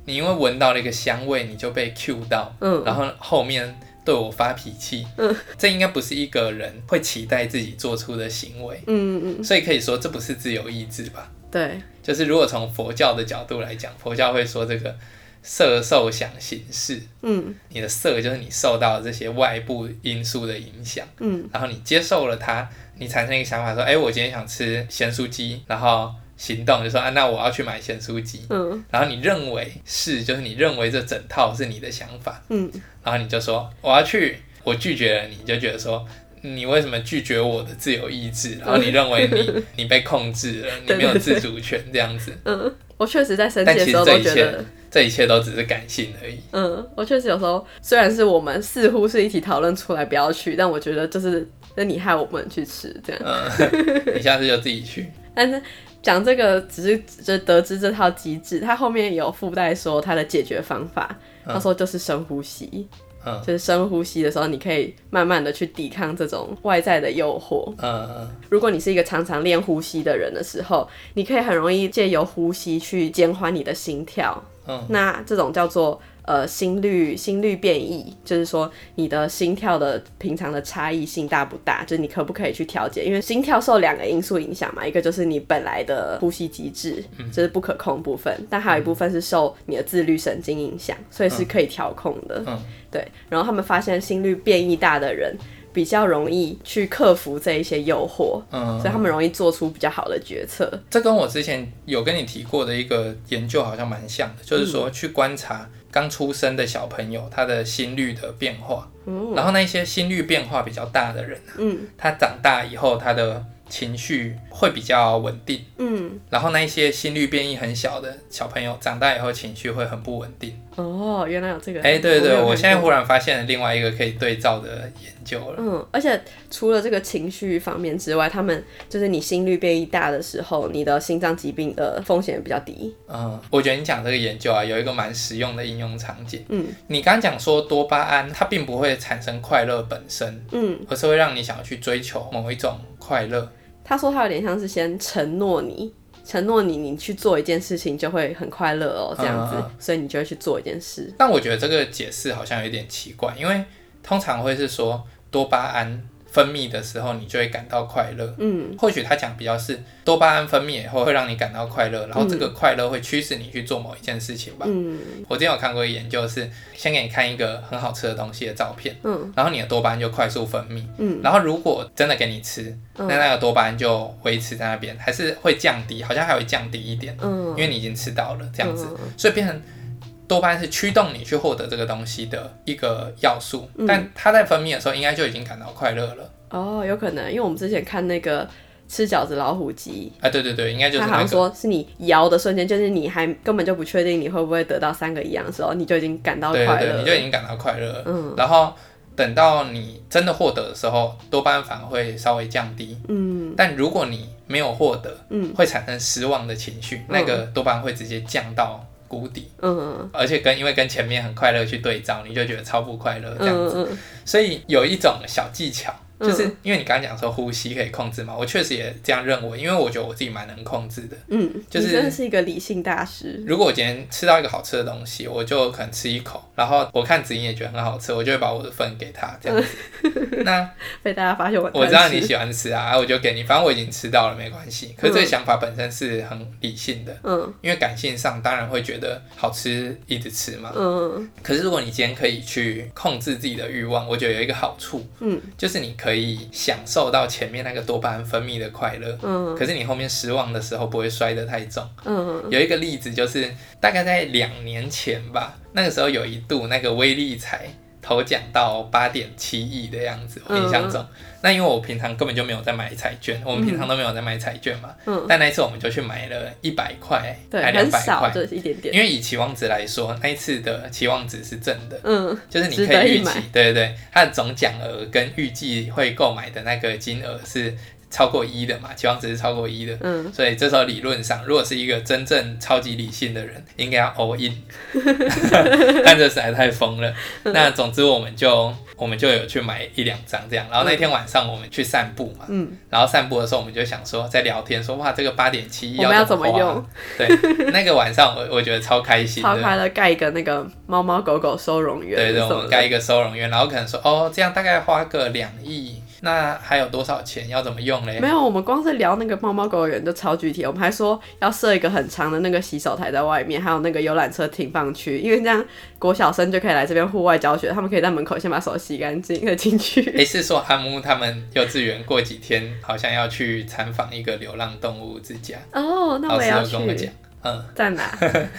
A: 你因为闻到了一个香味，你就被 cue 到，嗯，然后后面。对我发脾气，嗯，这应该不是一个人会期待自己做出的行为，嗯嗯，所以可以说这不是自由意志吧？
C: 对，
A: 就是如果从佛教的角度来讲，佛教会说这个色受想行识，嗯，你的色就是你受到这些外部因素的影响，嗯，然后你接受了它，你产生一个想法说，哎，我今天想吃咸酥鸡，然后。行动就说啊，那我要去买咸酥鸡。嗯，然后你认为是，就是你认为这整套是你的想法。嗯，然后你就说我要去，我拒绝了你，你就觉得说你为什么拒绝我的自由意志？然后你认为你 你被控制了，你没有自主权这样子。
C: 嗯，我确实在生气的时候都觉得
A: 这一切都只是感性而已。
C: 嗯，我确实有时候虽然是我们似乎是一起讨论出来不要去，但我觉得就是那你害我不能去吃这样。
A: 嗯，你下次就自己去。
C: 但是。讲这个只是就得知这套机制，他后面有附带说他的解决方法。他、嗯、说就是深呼吸，嗯、就是深呼吸的时候，你可以慢慢的去抵抗这种外在的诱惑。嗯、如果你是一个常常练呼吸的人的时候，你可以很容易借由呼吸去减缓你的心跳。嗯、那这种叫做。呃，心率心率变异，就是说你的心跳的平常的差异性大不大？就是你可不可以去调节？因为心跳受两个因素影响嘛，一个就是你本来的呼吸机制，就是不可控部分，嗯、但还有一部分是受你的自律神经影响，所以是可以调控的。嗯、对。然后他们发现心率变异大的人比较容易去克服这一些诱惑，嗯，所以他们容易做出比较好的决策。
A: 这跟我之前有跟你提过的一个研究好像蛮像的，就是说去观察。刚出生的小朋友，他的心率的变化，嗯、然后那些心率变化比较大的人，啊，嗯，他长大以后，他的情绪会比较稳定，嗯，然后那一些心率变异很小的小朋友，长大以后情绪会很不稳定。
C: 哦，原来有这个。
A: 哎，对对，我现在忽然发现了另外一个可以对照的研究了。
C: 嗯，而且除了这个情绪方面之外，他们就是你心率变异大的时候，你的心脏疾病的风险比较低。
A: 嗯，我觉得你讲这个研究啊，有一个蛮实用的应用场景。嗯，你刚刚讲说多巴胺它并不会产生快乐本身，嗯，而是会让你想要去追求某一种快乐。
C: 他说他有点像是先承诺你。承诺你，你去做一件事情就会很快乐哦，这样子，嗯、所以你就会去做一件事。
A: 但我觉得这个解释好像有点奇怪，因为通常会是说多巴胺。分泌的时候，你就会感到快乐。嗯，或许他讲比较是多巴胺分泌以后会让你感到快乐，然后这个快乐会驱使你去做某一件事情吧。嗯，我之前有看过一个研究是，先给你看一个很好吃的东西的照片，嗯，然后你的多巴胺就快速分泌，嗯，然后如果真的给你吃，那那个多巴胺就维持在那边，还是会降低，好像还会降低一点，嗯，因为你已经吃到了这样子，所以变成。多巴胺是驱动你去获得这个东西的一个要素，嗯、但它在分泌的时候，应该就已经感到快乐了。
C: 哦，有可能，因为我们之前看那个吃饺子老虎机，
A: 啊，对对对，应该就是、那个、
C: 他好像说是你摇的瞬间，就是你还根本就不确定你会不会得到三个一样的时候，你就已经感到快乐，
A: 对对对，你就已经感到快乐。嗯，然后等到你真的获得的时候，多巴胺反而会稍微降低。嗯，但如果你没有获得，嗯，会产生失望的情绪，嗯、那个多巴胺会直接降到。谷底，嗯，而且跟因为跟前面很快乐去对照，你就觉得超不快乐这样子，所以有一种小技巧，就是因为你刚刚讲说呼吸可以控制嘛，我确实也这样认为，因为我觉得我自己蛮能控制的。
C: 嗯，
A: 就是
C: 真的是一个理性大师。
A: 如果我今天吃到一个好吃的东西，我就可能吃一口，然后我看子英也觉得很好吃，我就会把我的份给他这样子。嗯、那
C: 被大家发现我
A: 我知道你喜欢吃啊，我就给你，反正我已经吃到了，没关系。可是这个想法本身是很理性的，嗯，因为感性上当然会觉得好吃，一直吃嘛，嗯。可是如果你今天可以去控制自己的欲望，我觉得有一个好处，嗯，就是你可以享受到前面那个多巴胺分泌的快乐，嗯。可是你后面失望的时候不会摔得太重，嗯。有一个例子就是大概在两年前吧，那个时候有一度那个威力才。头奖到八点七亿的样子，我印象中。嗯、那因为我平常根本就没有在买彩券，我们平常都没有在买彩券嘛。嗯。但那一次我们就去买了一百块，对，还两百块，
C: 对，一点点。
A: 因为以期望值来说，那一次的期望值是正的。嗯。就是你可以预期，对对对，它的总奖额跟预计会购买的那个金额是。超过一的嘛，期望值是超过一的，嗯，所以这时候理论上，如果是一个真正超级理性的人，应该要 all in，但这实在太疯了。嗯、那总之我们就我们就有去买一两张这样，然后那天晚上我们去散步嘛，嗯，然后散步的时候我们就想说在聊天说哇这个八点七亿要怎么用？对，那个晚上我我觉得超开心，
C: 超快乐，盖一个那个猫猫狗狗收容院，
A: 对对，我们盖一个收容院，然后可能说哦这样大概花个两亿。那还有多少钱？要怎么用嘞？
C: 没有，我们光是聊那个猫猫狗狗园就超具体。我们还说要设一个很长的那个洗手台在外面，还有那个游览车停放区，因为这样国小生就可以来这边户外教学，他们可以在门口先把手洗干净再进去。
A: 诶，是说阿木他们幼稚园过几天好像要去参访一个流浪动物之家
C: 哦，那我也要去。
A: 嗯，
C: 在哪？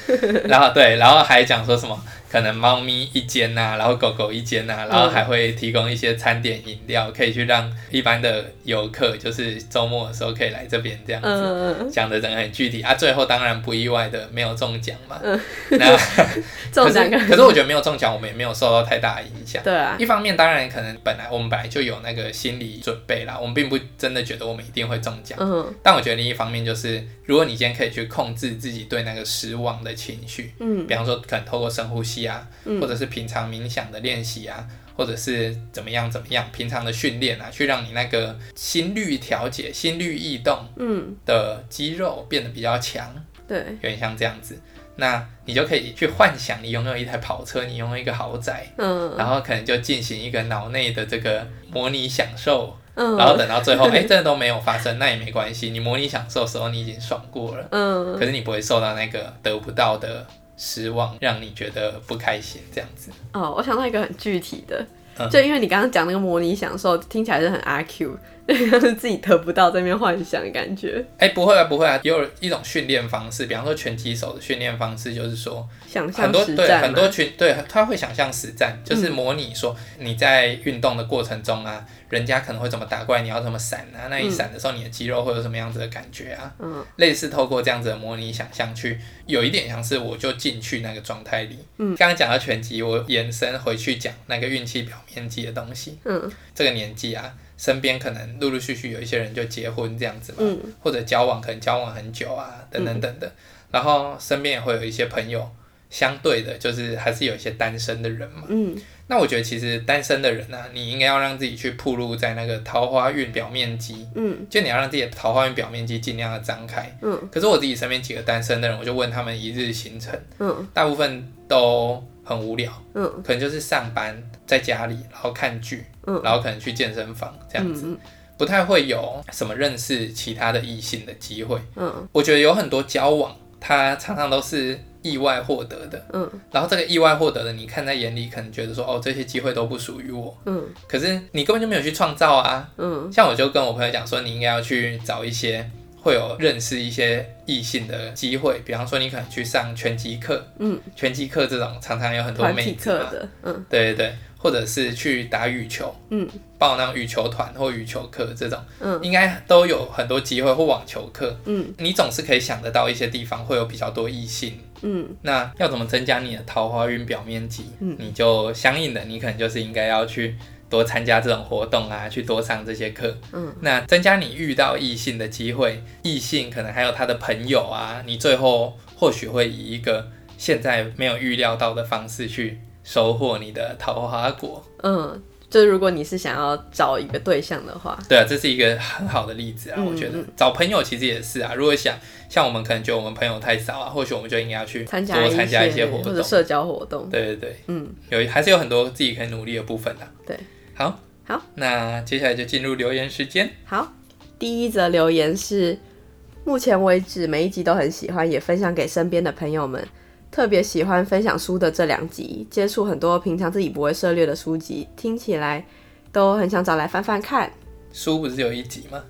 A: 然后对，然后还讲说什么？可能猫咪一间呐、啊，然后狗狗一间呐、啊，然后还会提供一些餐点饮料，可以去让一般的游客，就是周末的时候可以来这边这样子，讲的真的很具体。啊。最后当然不意外的没有中奖嘛，嗯、那 中奖可是我觉得没有中奖，我们也没有受到太大的影响。对啊，一方面当然可能本来我们本来就有那个心理准备啦，我们并不真的觉得我们一定会中奖。嗯，但我觉得另一方面就是，如果你今天可以去控制自己对那个失望的情绪，嗯，比方说可能透过深呼吸啊，或者是平常冥想的练习啊，或者是怎么样怎么样，平常的训练啊，去让你那个心率调节、心率异动，嗯，的肌肉变得比较强，对，有点像这样子，那你就可以去幻想你拥有一台跑车，你拥有一个豪宅，嗯，然后可能就进行一个脑内的这个模拟享受，嗯，然后等到最后，哎，真的都没有发生，那也没关系，你模拟享受的时候你已经爽过了，嗯，可是你不会受到那个得不到的。失望让你觉得不开心，这样子
C: 哦。我想到一个很具体的，嗯、就因为你刚刚讲那个模拟享受，听起来是很阿 Q，就 是自己得不到这边幻想的感觉。
A: 哎、欸，不会啊，不会啊，也有一种训练方式，比方说拳击手的训练方式，就是说
C: 想象
A: 很多对很多群对他会想象实战，就是模拟说你在运动的过程中啊。人家可能会怎么打怪，你要怎么闪啊？那一闪的时候，你的肌肉会有什么样子的感觉啊？嗯，类似透过这样子的模拟想象去，有一点像是我就进去那个状态里。嗯，刚刚讲到拳击，我延伸回去讲那个运气表面积的东西。嗯，这个年纪啊，身边可能陆陆续续有一些人就结婚这样子嘛，嗯，或者交往可能交往很久啊，等等等等的，然后身边也会有一些朋友。相对的，就是还是有一些单身的人嘛。嗯，那我觉得其实单身的人呢、啊，你应该要让自己去暴露在那个桃花运表面积。嗯，就你要让自己的桃花运表面积尽量的张开。嗯，可是我自己身边几个单身的人，我就问他们一日行程。嗯，大部分都很无聊。嗯，可能就是上班在家里，然后看剧。嗯，然后可能去健身房这样子，嗯、不太会有什么认识其他的异性的机会。嗯，我觉得有很多交往，它常常都是。意外获得的，嗯，然后这个意外获得的，你看在眼里，可能觉得说，哦，这些机会都不属于我，嗯，可是你根本就没有去创造啊，嗯，像我就跟我朋友讲说，你应该要去找一些会有认识一些异性的机会，比方说你可能去上拳击课，嗯，拳击课这种常常有很多妹子嘛，嗯，对对对。或者是去打羽球，嗯，报那种羽球团或羽球课这种，嗯，应该都有很多机会或网球课，嗯，你总是可以想得到一些地方会有比较多异性，嗯，那要怎么增加你的桃花运表面积？嗯，你就相应的，你可能就是应该要去多参加这种活动啊，去多上这些课，嗯，那增加你遇到异性的机会，异性可能还有他的朋友啊，你最后或许会以一个现在没有预料到的方式去。收获你的桃花果，
C: 嗯，就是如果你是想要找一个对象的话，
A: 对啊，这是一个很好的例子啊。嗯、我觉得找朋友其实也是啊。如果想像我们可能觉得我们朋友太少啊，或许我们就应该要去多参加一些活动
C: 或者社交活动。
A: 对对对，嗯，有还是有很多自己可以努力的部分的、啊。
C: 对，
A: 好，
C: 好，
A: 那接下来就进入留言时间。
C: 好，第一则留言是：目前为止每一集都很喜欢，也分享给身边的朋友们。特别喜欢分享书的这两集，接触很多平常自己不会涉猎的书籍，听起来都很想找来翻翻看。
A: 书不是有一集吗？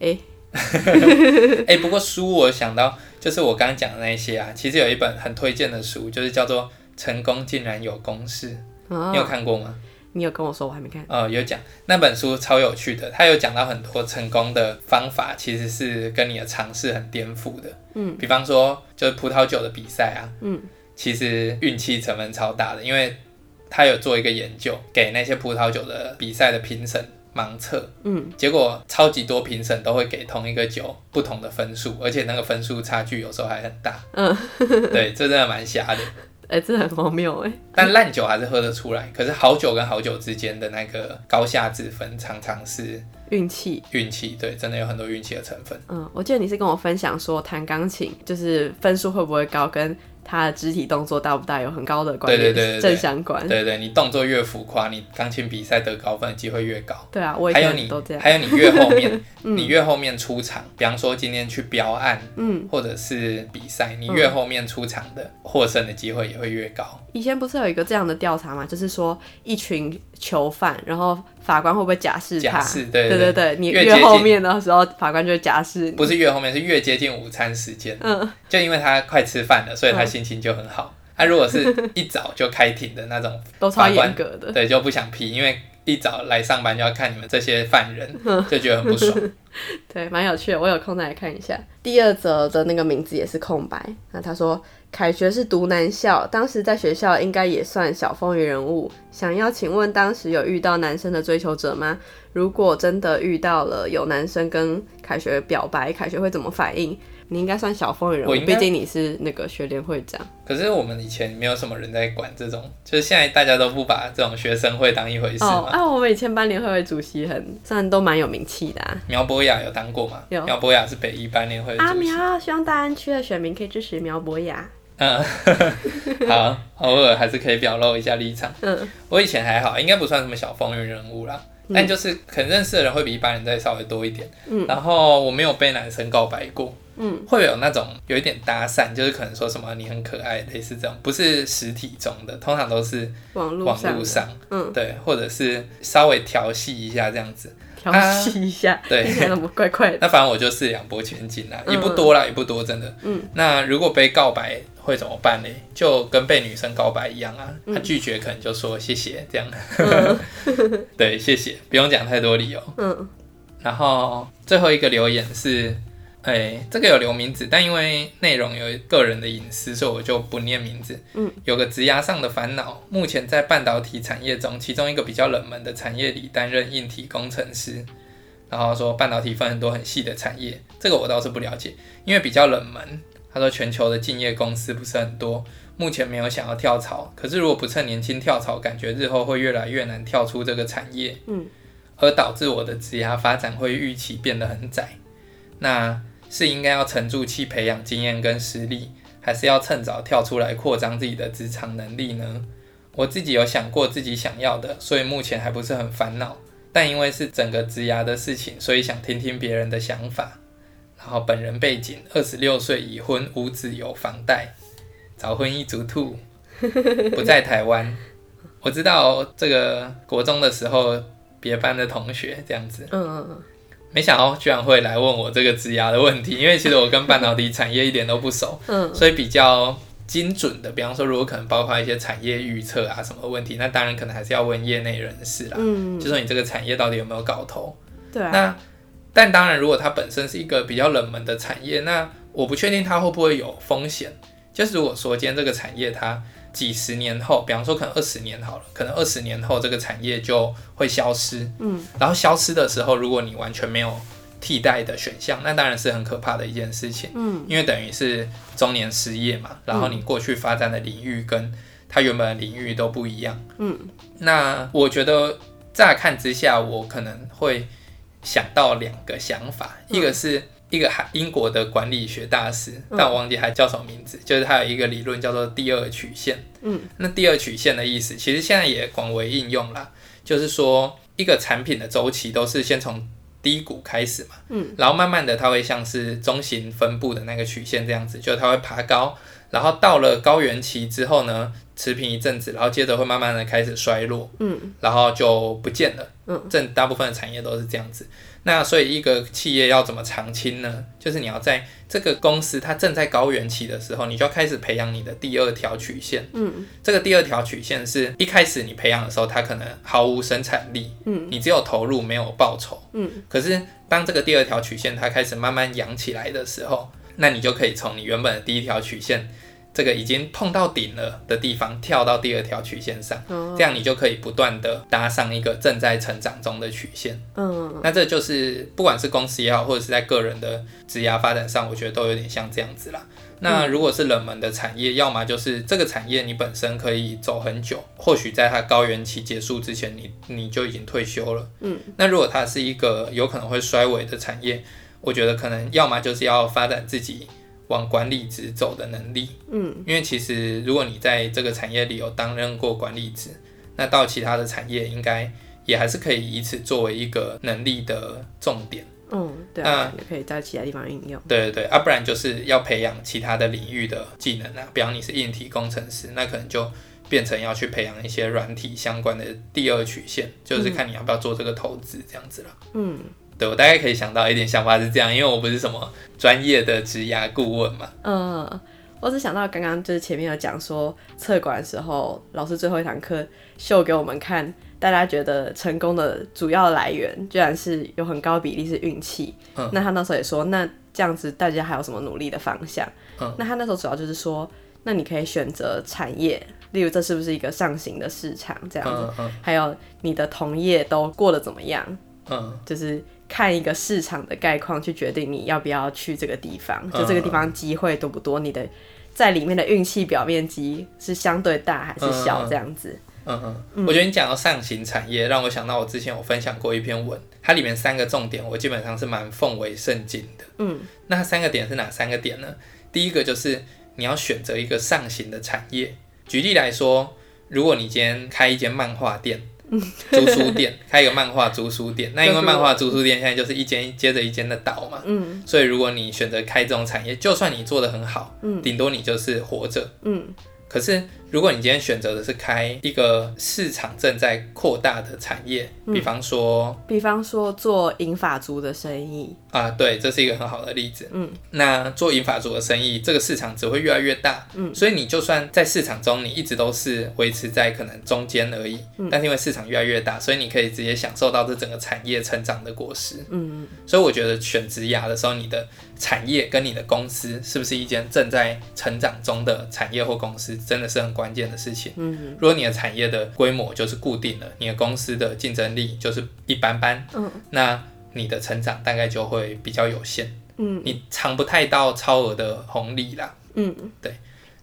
C: 哎、
A: 欸欸，不过书我想到就是我刚刚讲的那些啊，其实有一本很推荐的书，就是叫做《成功竟然有公式》，哦，你有看过吗？
C: 你有跟我说，我还没看。
A: 呃，有讲那本书超有趣的，他有讲到很多成功的方法，其实是跟你的尝试很颠覆的。嗯，比方说就是葡萄酒的比赛啊，嗯，其实运气成分超大的，因为他有做一个研究，给那些葡萄酒的比赛的评审盲测，嗯，结果超级多评审都会给同一个酒不同的分数，而且那个分数差距有时候还很大。嗯，对，这真的蛮瞎的。
C: 哎、欸，这很荒谬哎！
A: 但烂酒还是喝得出来，可是好酒跟好酒之间的那个高下之分，常常是
C: 运气。
A: 运气，对，真的有很多运气的成分。
C: 嗯，我记得你是跟我分享说，弹钢琴就是分数会不会高，跟他的肢体动作大不大有很高的关系，对对对，正相关。
A: 对，对对，你动作越浮夸，你钢琴比赛得高分的机会越高。
C: 对啊，我也
A: 还有你都这样。还有你越后面，你越后面出场，比方说今天去标案，嗯，或者是比赛，你越后面出场的获胜的机会也会越高。
C: 以前不是有一个这样的调查吗？就是说一群囚犯，然后法官会不会假释他？
A: 假释，对对
C: 对对，你越后面的时候，法官就会假释。
A: 不是越后面，是越接近午餐时间。嗯，就因为他快吃饭了，所以他心情就很好。他、嗯啊、如果是一早就开庭的那种，
C: 都超严格的，
A: 对，就不想批，因为一早来上班就要看你们这些犯人，就觉得很不爽。
C: 对，蛮有趣的，我有空再来看一下。第二则的那个名字也是空白，那他说。凯学是读男校，当时在学校应该也算小风云人物。想要请问，当时有遇到男生的追求者吗？如果真的遇到了，有男生跟凯学表白，凯学会怎么反应？你应该算小风云人物，毕竟你是那个学联会长。
A: 可是我们以前没有什么人在管这种，就是现在大家都不把这种学生会当一回事嘛。哦，
C: 啊，我们以前班联会会主席很，算都蛮有名气的啊。
A: 苗博雅有当过吗？有。苗博雅是北一班联会的主席。
C: 阿苗，希望大安区的选民可以支持苗博雅。
A: 嗯，好，偶尔还是可以表露一下立场。嗯，我以前还好，应该不算什么小风云人物啦，嗯、但就是可能认识的人会比一般人再稍微多一点。嗯，然后我没有被男生告白过。嗯，会有那种有一点搭讪，就是可能说什么你很可爱，类似这种，不是实体中的，通常都是网络网络上。嗯，对，或者是稍微调戏一下这样子。
C: 调戏一下，啊、
A: 对，
C: 那么怪怪的。
A: 那反正我就是两波前进啦，也不多啦，也不多，真的。嗯，那如果被告白会怎么办呢？就跟被女生告白一样啊，他拒绝可能就说谢谢这样。嗯、对，谢谢，不用讲太多理由。嗯，然后最后一个留言是。哎、欸，这个有留名字，但因为内容有个人的隐私，所以我就不念名字。嗯，有个职涯上的烦恼，目前在半导体产业中，其中一个比较冷门的产业里担任硬体工程师。然后说半导体分很多很细的产业，这个我倒是不了解，因为比较冷门。他说全球的敬业公司不是很多，目前没有想要跳槽。可是如果不趁年轻跳槽，感觉日后会越来越难跳出这个产业。嗯，而导致我的职涯发展会预期变得很窄。那。是应该要沉住气培养经验跟实力，还是要趁早跳出来扩张自己的职场能力呢？我自己有想过自己想要的，所以目前还不是很烦恼。但因为是整个职涯的事情，所以想听听别人的想法。然后本人背景：二十六岁已婚，无子有房贷，早婚一族兔，不在台湾。我知道这个国中的时候，别班的同学这样子。嗯嗯嗯。没想到居然会来问我这个职涯的问题，因为其实我跟半导体产业一点都不熟，嗯，所以比较精准的，比方说如果可能包括一些产业预测啊什么问题，那当然可能还是要问业内人士啦，嗯，就说你这个产业到底有没有搞头，对啊，那但当然如果它本身是一个比较冷门的产业，那我不确定它会不会有风险，就是如果说今天这个产业它。几十年后，比方说可能二十年好了，可能二十年后这个产业就会消失。嗯，然后消失的时候，如果你完全没有替代的选项，那当然是很可怕的一件事情。嗯，因为等于是中年失业嘛，然后你过去发展的领域跟它原本的领域都不一样。嗯，那我觉得乍看之下，我可能会想到两个想法，嗯、一个是一个英国的管理学大师，嗯、但我忘记还叫什么名字，就是他有一个理论叫做第二曲线。嗯，那第二曲线的意思，其实现在也广为应用啦，就是说一个产品的周期都是先从低谷开始嘛，嗯，然后慢慢的它会像是中型分布的那个曲线这样子，就它会爬高，然后到了高原期之后呢，持平一阵子，然后接着会慢慢的开始衰落，嗯，然后就不见了，嗯，这大部分的产业都是这样子。那所以一个企业要怎么长青呢？就是你要在这个公司它正在高原期的时候，你就要开始培养你的第二条曲线。嗯，这个第二条曲线是一开始你培养的时候，它可能毫无生产力。嗯，你只有投入没有报酬。嗯，可是当这个第二条曲线它开始慢慢扬起来的时候，那你就可以从你原本的第一条曲线。这个已经碰到顶了的地方，跳到第二条曲线上，这样你就可以不断的搭上一个正在成长中的曲线。嗯，那这就是不管是公司也好，或者是在个人的职业发展上，我觉得都有点像这样子啦。那如果是冷门的产业，要么就是这个产业你本身可以走很久，或许在它高原期结束之前，你你就已经退休了。嗯，那如果它是一个有可能会衰微的产业，我觉得可能要么就是要发展自己。往管理职走的能力，嗯，因为其实如果你在这个产业里有担任过管理职，那到其他的产业应该也还是可以以此作为一个能力的重点，
C: 嗯，对啊，也可以在其他地方应用，
A: 对对对，啊，不然就是要培养其他的领域的技能啊，比方你是硬体工程师，那可能就变成要去培养一些软体相关的第二曲线，就是看你要不要做这个投资这样子了，嗯。对，我大概可以想到一点想法是这样，因为我不是什么专业的职涯顾问嘛。
C: 嗯，我只想到刚刚就是前面有讲说，测管的时候，老师最后一堂课秀给我们看，大家觉得成功的主要来源，居然是有很高比例是运气。嗯，那他那时候也说，那这样子大家还有什么努力的方向？嗯，那他那时候主要就是说，那你可以选择产业，例如这是不是一个上行的市场这样子，嗯嗯，还有你的同业都过得怎么样？嗯，就是。看一个市场的概况去决定你要不要去这个地方，就这个地方机会多不多，你的在里面的运气表面积是相对大还是小这样子。
A: 嗯嗯，嗯，我觉得你讲到上行产业，让我想到我之前有分享过一篇文，它里面三个重点我基本上是蛮奉为圣经的。嗯，那三个点是哪三个点呢？第一个就是你要选择一个上行的产业。举例来说，如果你今天开一间漫画店。租书店，开一个漫画租书店，那因为漫画租书店现在就是一间接着一间的倒嘛，嗯，所以如果你选择开这种产业，就算你做的很好，嗯，顶多你就是活着，嗯，可是。如果你今天选择的是开一个市场正在扩大的产业，比方说，
C: 嗯、比方说做银发族的生意
A: 啊，对，这是一个很好的例子。嗯，那做银发族的生意，这个市场只会越来越大。嗯，所以你就算在市场中，你一直都是维持在可能中间而已。嗯，但是因为市场越来越大，所以你可以直接享受到这整个产业成长的果实。嗯，所以我觉得选职涯的时候，你的产业跟你的公司是不是一间正在成长中的产业或公司，真的是很关。关键的事情，嗯，如果你的产业的规模就是固定了，你的公司的竞争力就是一般般，嗯，那你的成长大概就会比较有限，嗯，你尝不太到超额的红利啦，嗯，对。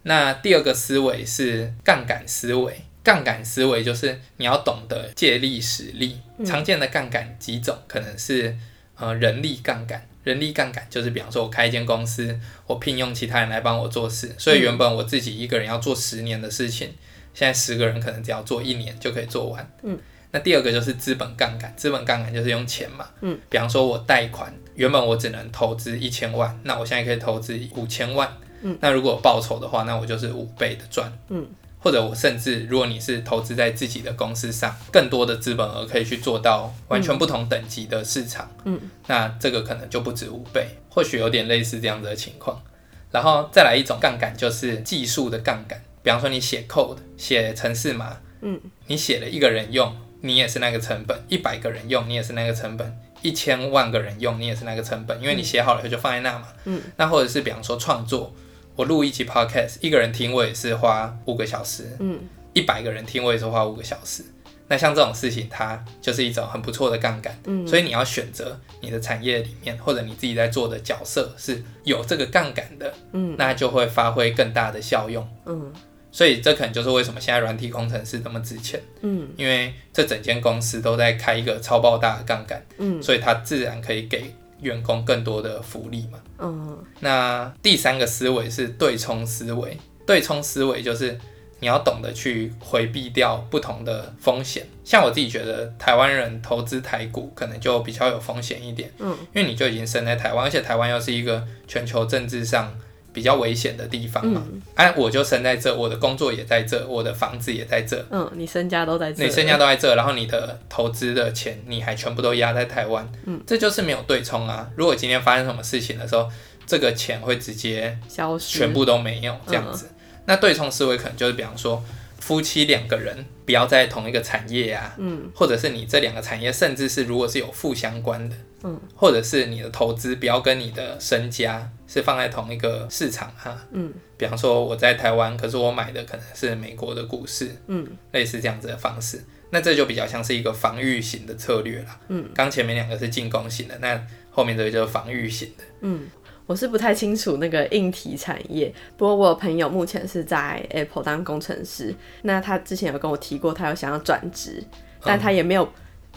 A: 那第二个思维是杠杆思维，杠杆思维就是你要懂得借力使力，常见的杠杆几种，可能是呃人力杠杆。人力杠杆就是，比方说，我开一间公司，我聘用其他人来帮我做事，所以原本我自己一个人要做十年的事情，现在十个人可能只要做一年就可以做完。嗯，那第二个就是资本杠杆，资本杠杆就是用钱嘛。嗯，比方说，我贷款，原本我只能投资一千万，那我现在可以投资五千万。嗯，那如果报酬的话，那我就是五倍的赚。嗯。或者我甚至，如果你是投资在自己的公司上，更多的资本额可以去做到完全不同等级的市场，嗯，那这个可能就不止五倍，或许有点类似这样子的情况。然后再来一种杠杆，就是技术的杠杆。比方说你写 code，写程式码，嗯，你写了一个人用，你也是那个成本；一百个人用，你也是那个成本；一千万个人用，你也是那个成本，因为你写好了就放在那嘛，嗯。那或者是比方说创作。我录一期 podcast，一个人听我也是花五个小时，嗯，一百个人听我也是花五个小时。那像这种事情，它就是一种很不错的杠杆，嗯，所以你要选择你的产业里面，或者你自己在做的角色是有这个杠杆的，嗯，那就会发挥更大的效用，嗯。所以这可能就是为什么现在软体工程师这么值钱。嗯，因为这整间公司都在开一个超爆大的杠杆。嗯，所以它自然可以给员工更多的福利嘛。嗯，那第三个思维是对冲思维。对冲思维就是你要懂得去回避掉不同的风险。像我自己觉得，台湾人投资台股可能就比较有风险一点。嗯，因为你就已经生在台湾，而且台湾又是一个全球政治上。比较危险的地方嘛，哎、嗯啊，我就生在这，我的工作也在这，我的房子也在这。
C: 嗯，你身家都在这，
A: 你身家都在这，然后你的投资的钱，你还全部都压在台湾。嗯，这就是没有对冲啊。如果今天发生什么事情的时候，这个钱会直接消失，全部都没有这样子。嗯、那对冲思维可能就是，比方说夫妻两个人不要在同一个产业啊，嗯，或者是你这两个产业，甚至是如果是有负相关的。嗯，或者是你的投资不要跟你的身家是放在同一个市场哈。嗯，比方说我在台湾，可是我买的可能是美国的股市。嗯，类似这样子的方式，那这就比较像是一个防御型的策略了。嗯，刚前面两个是进攻型的，那后面这个就是防御型的。嗯，
C: 我是不太清楚那个硬体产业，不过我有朋友目前是在 Apple 当工程师，那他之前有跟我提过，他有想要转职，但他也没有。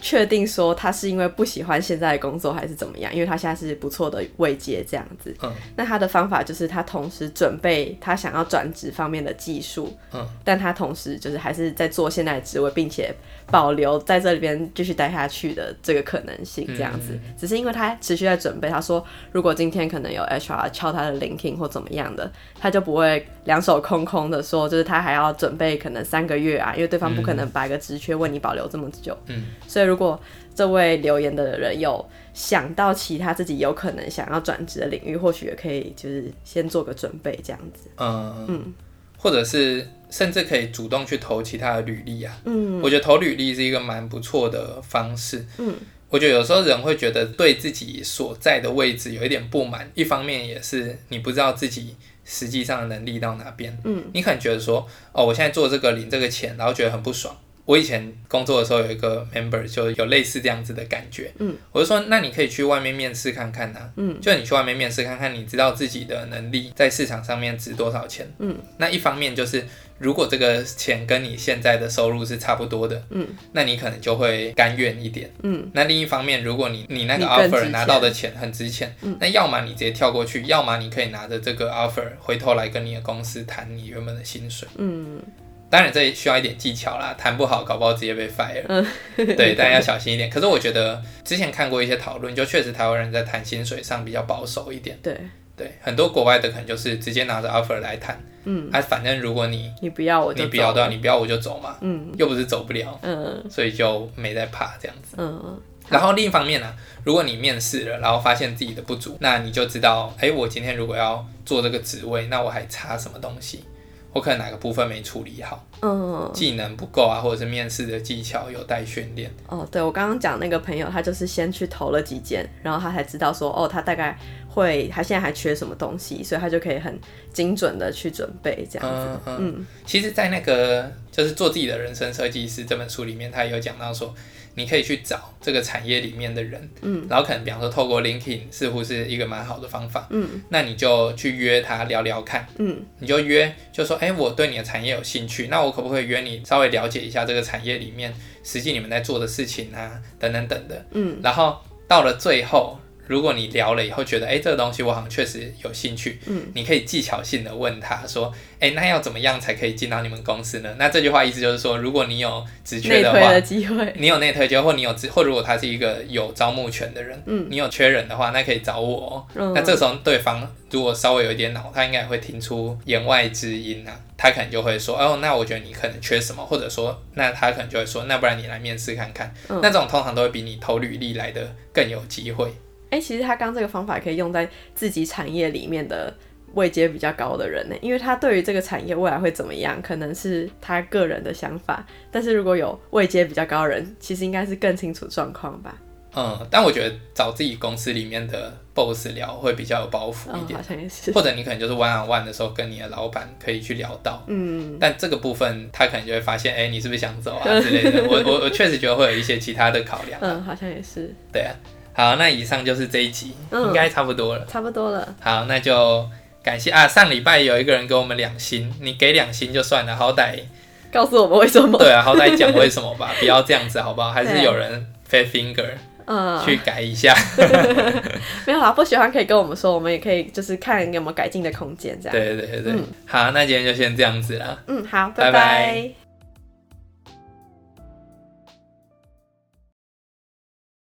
C: 确定说他是因为不喜欢现在的工作还是怎么样？因为他现在是不错的位阶这样子。嗯。那他的方法就是他同时准备他想要转职方面的技术。嗯。但他同时就是还是在做现在的职位，并且保留在这里边继续待下去的这个可能性这样子。嗯。只是因为他持续在准备，他说如果今天可能有 HR 敲他的 LinkedIn 或怎么样的，他就不会两手空空的说，就是他还要准备可能三个月啊，因为对方不可能把一个职缺为你保留这么久。嗯。所以。如果这位留言的人有想到其他自己有可能想要转职的领域，或许也可以就是先做个准备，这样子。
A: 嗯嗯，或者是甚至可以主动去投其他的履历啊。嗯，我觉得投履历是一个蛮不错的方式。嗯，我觉得有时候人会觉得对自己所在的位置有一点不满，一方面也是你不知道自己实际上的能力到哪边。嗯，你可能觉得说，哦，我现在做这个领这个钱，然后觉得很不爽。我以前工作的时候有一个 member 就有类似这样子的感觉，嗯，我就说那你可以去外面面试看看呐，嗯，就你去外面面试看看，你知道自己的能力在市场上面值多少钱，嗯，那一方面就是如果这个钱跟你现在的收入是差不多的，嗯，那你可能就会甘愿一点，嗯，那另一方面如果你你那个 offer 拿到的钱很值钱，嗯，那要么你直接跳过去，要么你可以拿着这个 offer 回头来跟你的公司谈你原本的薪水，嗯。当然，这需要一点技巧啦，谈不好，搞不好直接被 fire。嗯，对，大家要小心一点。可是我觉得之前看过一些讨论，就确实台湾人在谈薪水上比较保守一点。对，对，很多国外的可能就是直接拿着 offer 来谈。嗯，啊，反正如果你
C: 你不要我就
A: 你不要对啊，你不要我就走嘛。嗯，又不是走不了。嗯，所以就没在怕这样子。嗯，然后另一方面呢，如果你面试了，然后发现自己的不足，那你就知道，哎，我今天如果要做这个职位，那我还差什么东西？我可能哪个部分没处理好，嗯，技能不够啊，或者是面试的技巧有待训练。
C: 哦，对，我刚刚讲那个朋友，他就是先去投了几间，然后他才知道说，哦，他大概会，他现在还缺什么东西，所以他就可以很精准的去准备这样子。嗯，
A: 嗯，其实，在那个就是做自己的人生设计师这本书里面，他也有讲到说。你可以去找这个产业里面的人，嗯，然后可能比方说透过 LinkedIn 似乎是一个蛮好的方法，嗯，那你就去约他聊聊看，嗯，你就约就说，哎，我对你的产业有兴趣，那我可不可以约你稍微了解一下这个产业里面实际你们在做的事情啊，等等等的，嗯，然后到了最后。如果你聊了以后觉得，哎，这个东西我好像确实有兴趣，嗯，你可以技巧性的问他说，哎，那要怎么样才可以进到你们公司呢？那这句话意思就是说，如果你有职缺的
C: 话，的机会，
A: 你有内推机会，或你有职，或如果他是一个有招募权的人，嗯，你有缺人的话，那可以找我。嗯，那这时候对方如果稍微有一点脑，他应该会听出言外之音啊，他可能就会说，哦，那我觉得你可能缺什么，或者说，那他可能就会说，那不然你来面试看看。嗯，那这种通常都会比你投履历来的更有机会。
C: 哎、欸，其实他刚这个方法可以用在自己产业里面的位阶比较高的人呢，因为他对于这个产业未来会怎么样，可能是他个人的想法。但是如果有位阶比较高的人，其实应该是更清楚状况吧。
A: 嗯，但我觉得找自己公司里面的 boss 聊会比较有包袱一点，
C: 哦、好像也是。
A: 或者你可能就是 one on one 的时候跟你的老板可以去聊到，嗯，但这个部分他可能就会发现，哎、欸，你是不是想走啊 之类的。我我我确实觉得会有一些其他的考量。
C: 嗯，好像也是。
A: 对啊。好，那以上就是这一集，嗯、应该差不多了。
C: 差不多了。
A: 好，那就感谢啊！上礼拜有一个人给我们两星，你给两星就算了，好歹
C: 告诉我们为什么？
A: 对啊，好歹讲为什么吧，不要这样子，好不好？还是有人 fat finger，嗯，去改一下。
C: 没有啦，不喜欢可以跟我们说，我们也可以就是看有没有改进的空间，这样。
A: 对对对对，嗯、好，那今天就先这样子了。
C: 嗯，好，拜拜。拜拜。